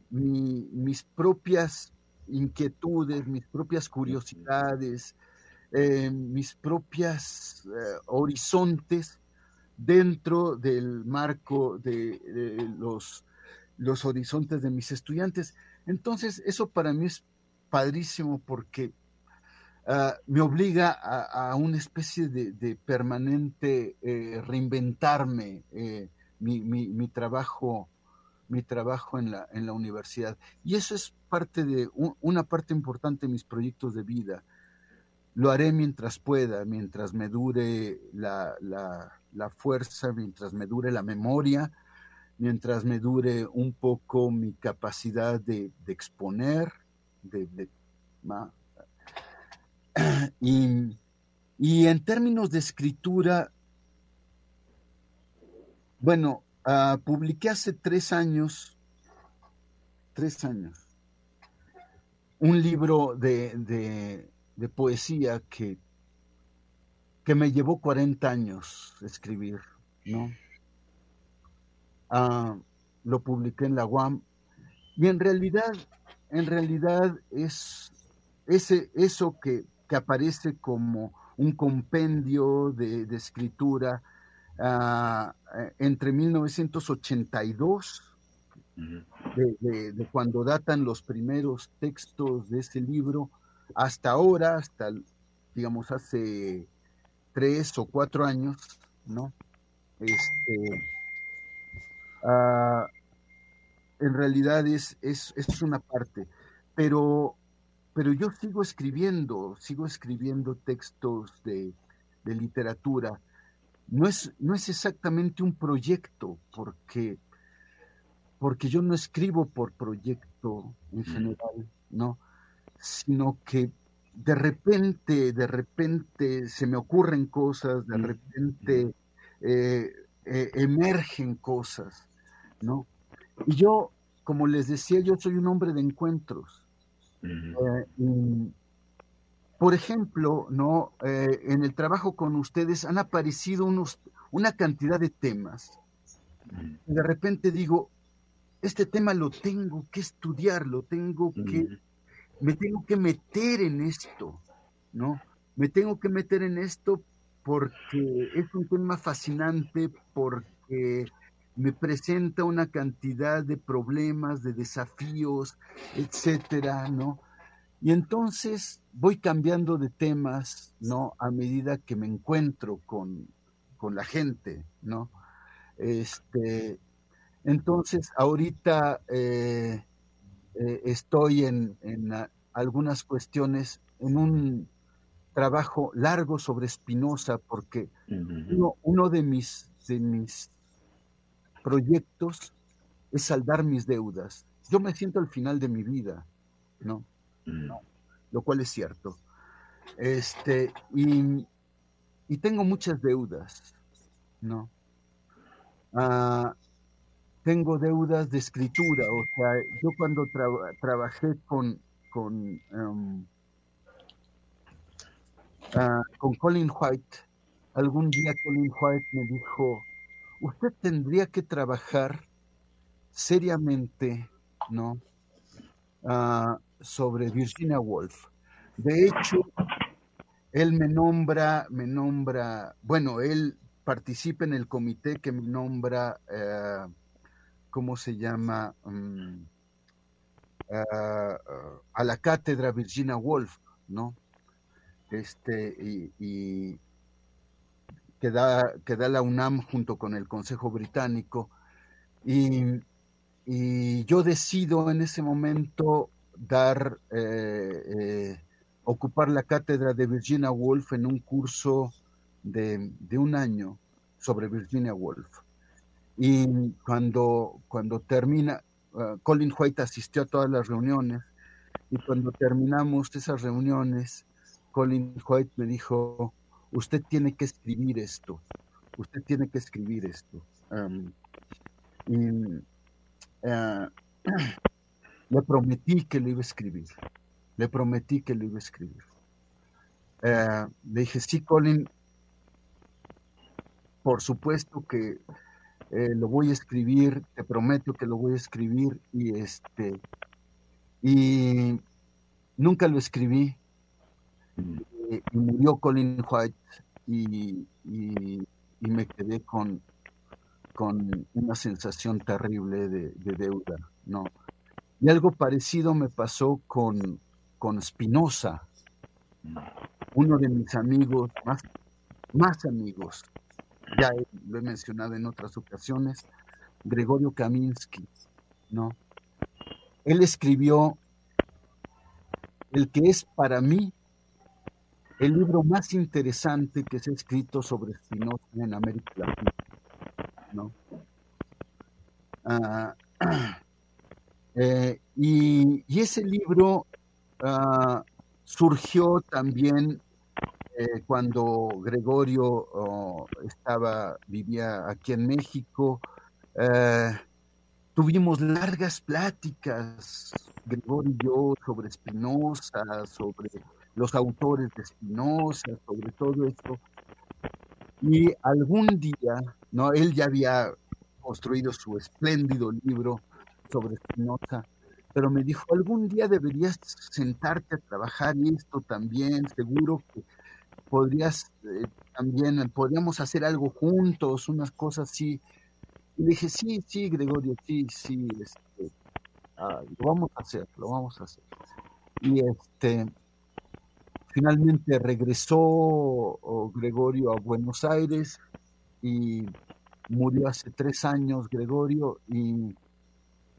mis propias inquietudes, mis propias curiosidades, eh, mis propias eh, horizontes dentro del marco de, los, los horizontes de mis estudiantes. Entonces, eso para mí es padrísimo porque ah, me obliga a, una especie de, permanente eh, reinventarme eh, mi, trabajo mi trabajo en la, en la universidad. Y eso es parte de una parte importante de mis proyectos de vida. Lo haré mientras pueda, mientras me dure la, la fuerza, mientras me dure la memoria, mientras me dure un poco mi capacidad de, exponer, de, y, y, en términos de escritura, bueno, uh, publiqué hace tres años, tres años, un libro de, de poesía que que me llevó 40 años escribir, ¿no? Ah, lo publiqué en la UAM y en realidad, en realidad es ese, eso que, aparece como un compendio de, escritura ah, entre 1982, de, de, cuando datan los primeros textos de ese libro, hasta ahora, hasta, digamos, hace tres o cuatro años, ¿no? Este, ah, en realidad es, es, una parte, pero, pero yo sigo escribiendo, sigo escribiendo textos de, literatura. No es, no es exactamente un proyecto, porque, porque yo no escribo por proyecto en general, ¿no? Sino que de repente, de repente se me ocurren cosas, de repente eh, eh, emergen cosas, ¿no? Y yo, como les decía, yo soy un hombre de encuentros. Eh, por ejemplo, ¿no? en el trabajo con ustedes han aparecido unos, una cantidad de temas. De repente digo, este tema lo tengo que estudiar, lo tengo que me tengo que meter en esto, ¿no? Me tengo que meter en esto porque es un tema fascinante, porque me presenta una cantidad de problemas, de desafíos, etcétera, ¿no? Y entonces voy cambiando de temas, ¿no? A medida que me encuentro con, la gente, ¿no? Este, entonces, ahorita eh, eh, estoy en, algunas cuestiones, en un trabajo largo sobre Spinoza, porque uno, de, mis, de mis proyectos es saldar mis deudas. Yo me siento al final de mi vida, ¿no? No lo cual es cierto. Este, y, y tengo muchas deudas, ¿no? Ah, tengo deudas de escritura, o sea, yo cuando trabajé con, con, em, ah, con Colin White, algún día Colin White me dijo, usted tendría que trabajar seriamente, ¿no? Ah, sobre Virginia Woolf. De hecho, él me nombra, me nombra, bueno, él participa en el comité que me nombra, eh, ¿cómo se llama? Mm, eh, a la cátedra Virginia Woolf, ¿no? Este, y, que, da, que da la UNAM junto con el Consejo Británico. Y, yo decido en ese momento dar eh, ocupar la cátedra de Virginia Woolf en un curso de, un año sobre Virginia Woolf. Y cuando, cuando termina, uh, Colin White asistió a todas las reuniones y cuando terminamos esas reuniones, Colin White me dijo, usted tiene que escribir esto, usted tiene que escribir esto. Y uh, le prometí que lo iba a escribir. Le prometí que lo iba a escribir. Eh, le dije, sí, Colin, por supuesto que eh, lo voy a escribir, te prometo que lo voy a escribir y este y nunca lo escribí y, murió Colin White y, me quedé con, con una sensación terrible de, de, deuda, ¿no? Y algo parecido me pasó con, con Spinoza, uno de mis amigos, más, amigos, ya lo he mencionado en otras ocasiones, Gregorio Kaminsky, ¿no? Él escribió el que es para mí el libro más interesante que se ha escrito sobre Spinoza en América Latina, ¿no? Ah, eh, y, ese libro Ah, surgió también eh, cuando Gregorio oh, estaba, vivía aquí en México. Eh, tuvimos largas pláticas, Gregorio y yo, sobre Spinoza, sobre los autores de Spinoza, sobre todo esto. Y algún día, ¿no? Él ya había construido su espléndido libro sobre Spinoza, pero me dijo, algún día deberías sentarte a trabajar esto también, seguro que podrías eh, también, podríamos hacer algo juntos, unas cosas así. Y le dije, sí, sí, Gregorio, sí, sí, este, ah, lo vamos a hacer, lo vamos a hacer. Y este, finalmente regresó oh, Gregorio a Buenos Aires y murió hace tres años Gregorio y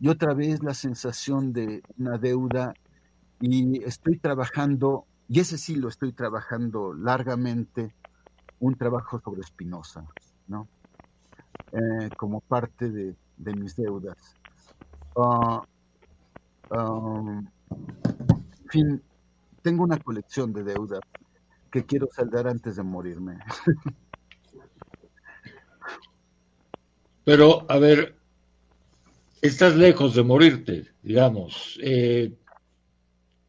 y otra vez la sensación de una deuda y estoy trabajando, y ese sí lo estoy trabajando largamente, un trabajo sobre Spinoza, ¿no? Eh, como parte de, mis deudas. Ah, en fin, tengo una colección de deudas que quiero saldar antes de morirme. Pero, a ver, estás lejos de morirte, digamos. Eh,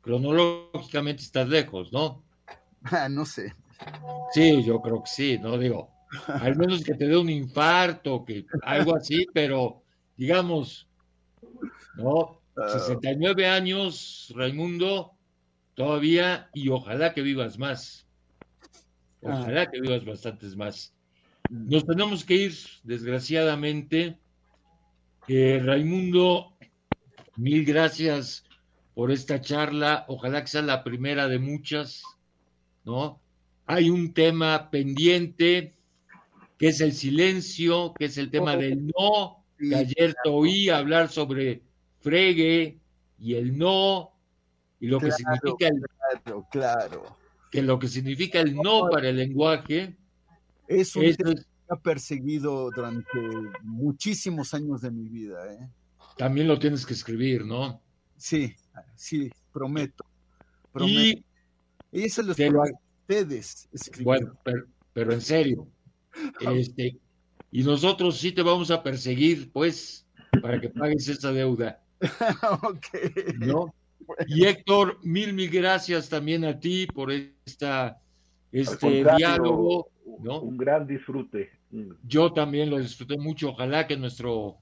cronológicamente estás lejos, ¿no? Ah, no sé. Sí, yo creo que sí, no digo. Al menos que te dé un infarto, que algo así, pero digamos, ¿no? 69 ah. años, Raimundo, todavía, y ojalá que vivas más. Ojalá ah. que vivas bastantes más. Nos tenemos que ir, desgraciadamente. Raimundo, mil gracias por esta charla. Ojalá que sea la primera de muchas, ¿no? Hay un tema pendiente, que es el silencio, que es el tema del no, que ayer te oí hablar sobre fregue y el no, y lo que significa el, claro, claro. que lo que significa el no para el lenguaje. Es ha perseguido durante muchísimos años de mi vida. ¿eh? También lo tienes que escribir, ¿no? Sí, sí, prometo. Y, eso lo a ustedes escribir. Bueno, pero, en serio. este, y nosotros sí te vamos a perseguir, pues, para que pagues esa deuda. ok. ¿No? Y Héctor, mil, mil gracias también a ti por esta, este diálogo un gran disfrute. Yo también lo disfruté mucho. Ojalá que nuestro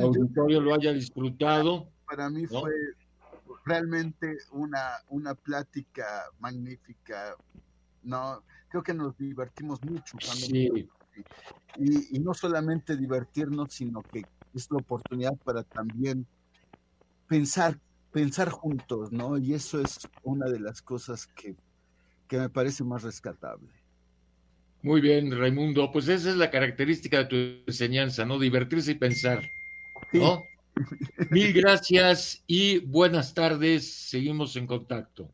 auditorio lo haya disfrutado. Para mí fue realmente una, una plática magnífica. No, creo que nos divertimos mucho cuando y, y, no solamente divertirnos, sino que es la oportunidad para también pensar, pensar juntos, ¿no? Y eso es una de las cosas que, que me parece más rescatable. Muy bien, Raimundo. Pues esa es la característica de tu enseñanza, ¿no? Divertirse y pensar. ¿no? Mil gracias y buenas tardes. Seguimos en contacto.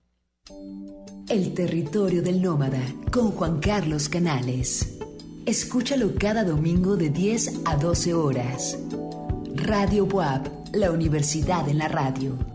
El territorio del nómada con Juan Carlos Canales. Escúchalo cada domingo de 10 a 12 horas. Radio WAP, la universidad en la radio.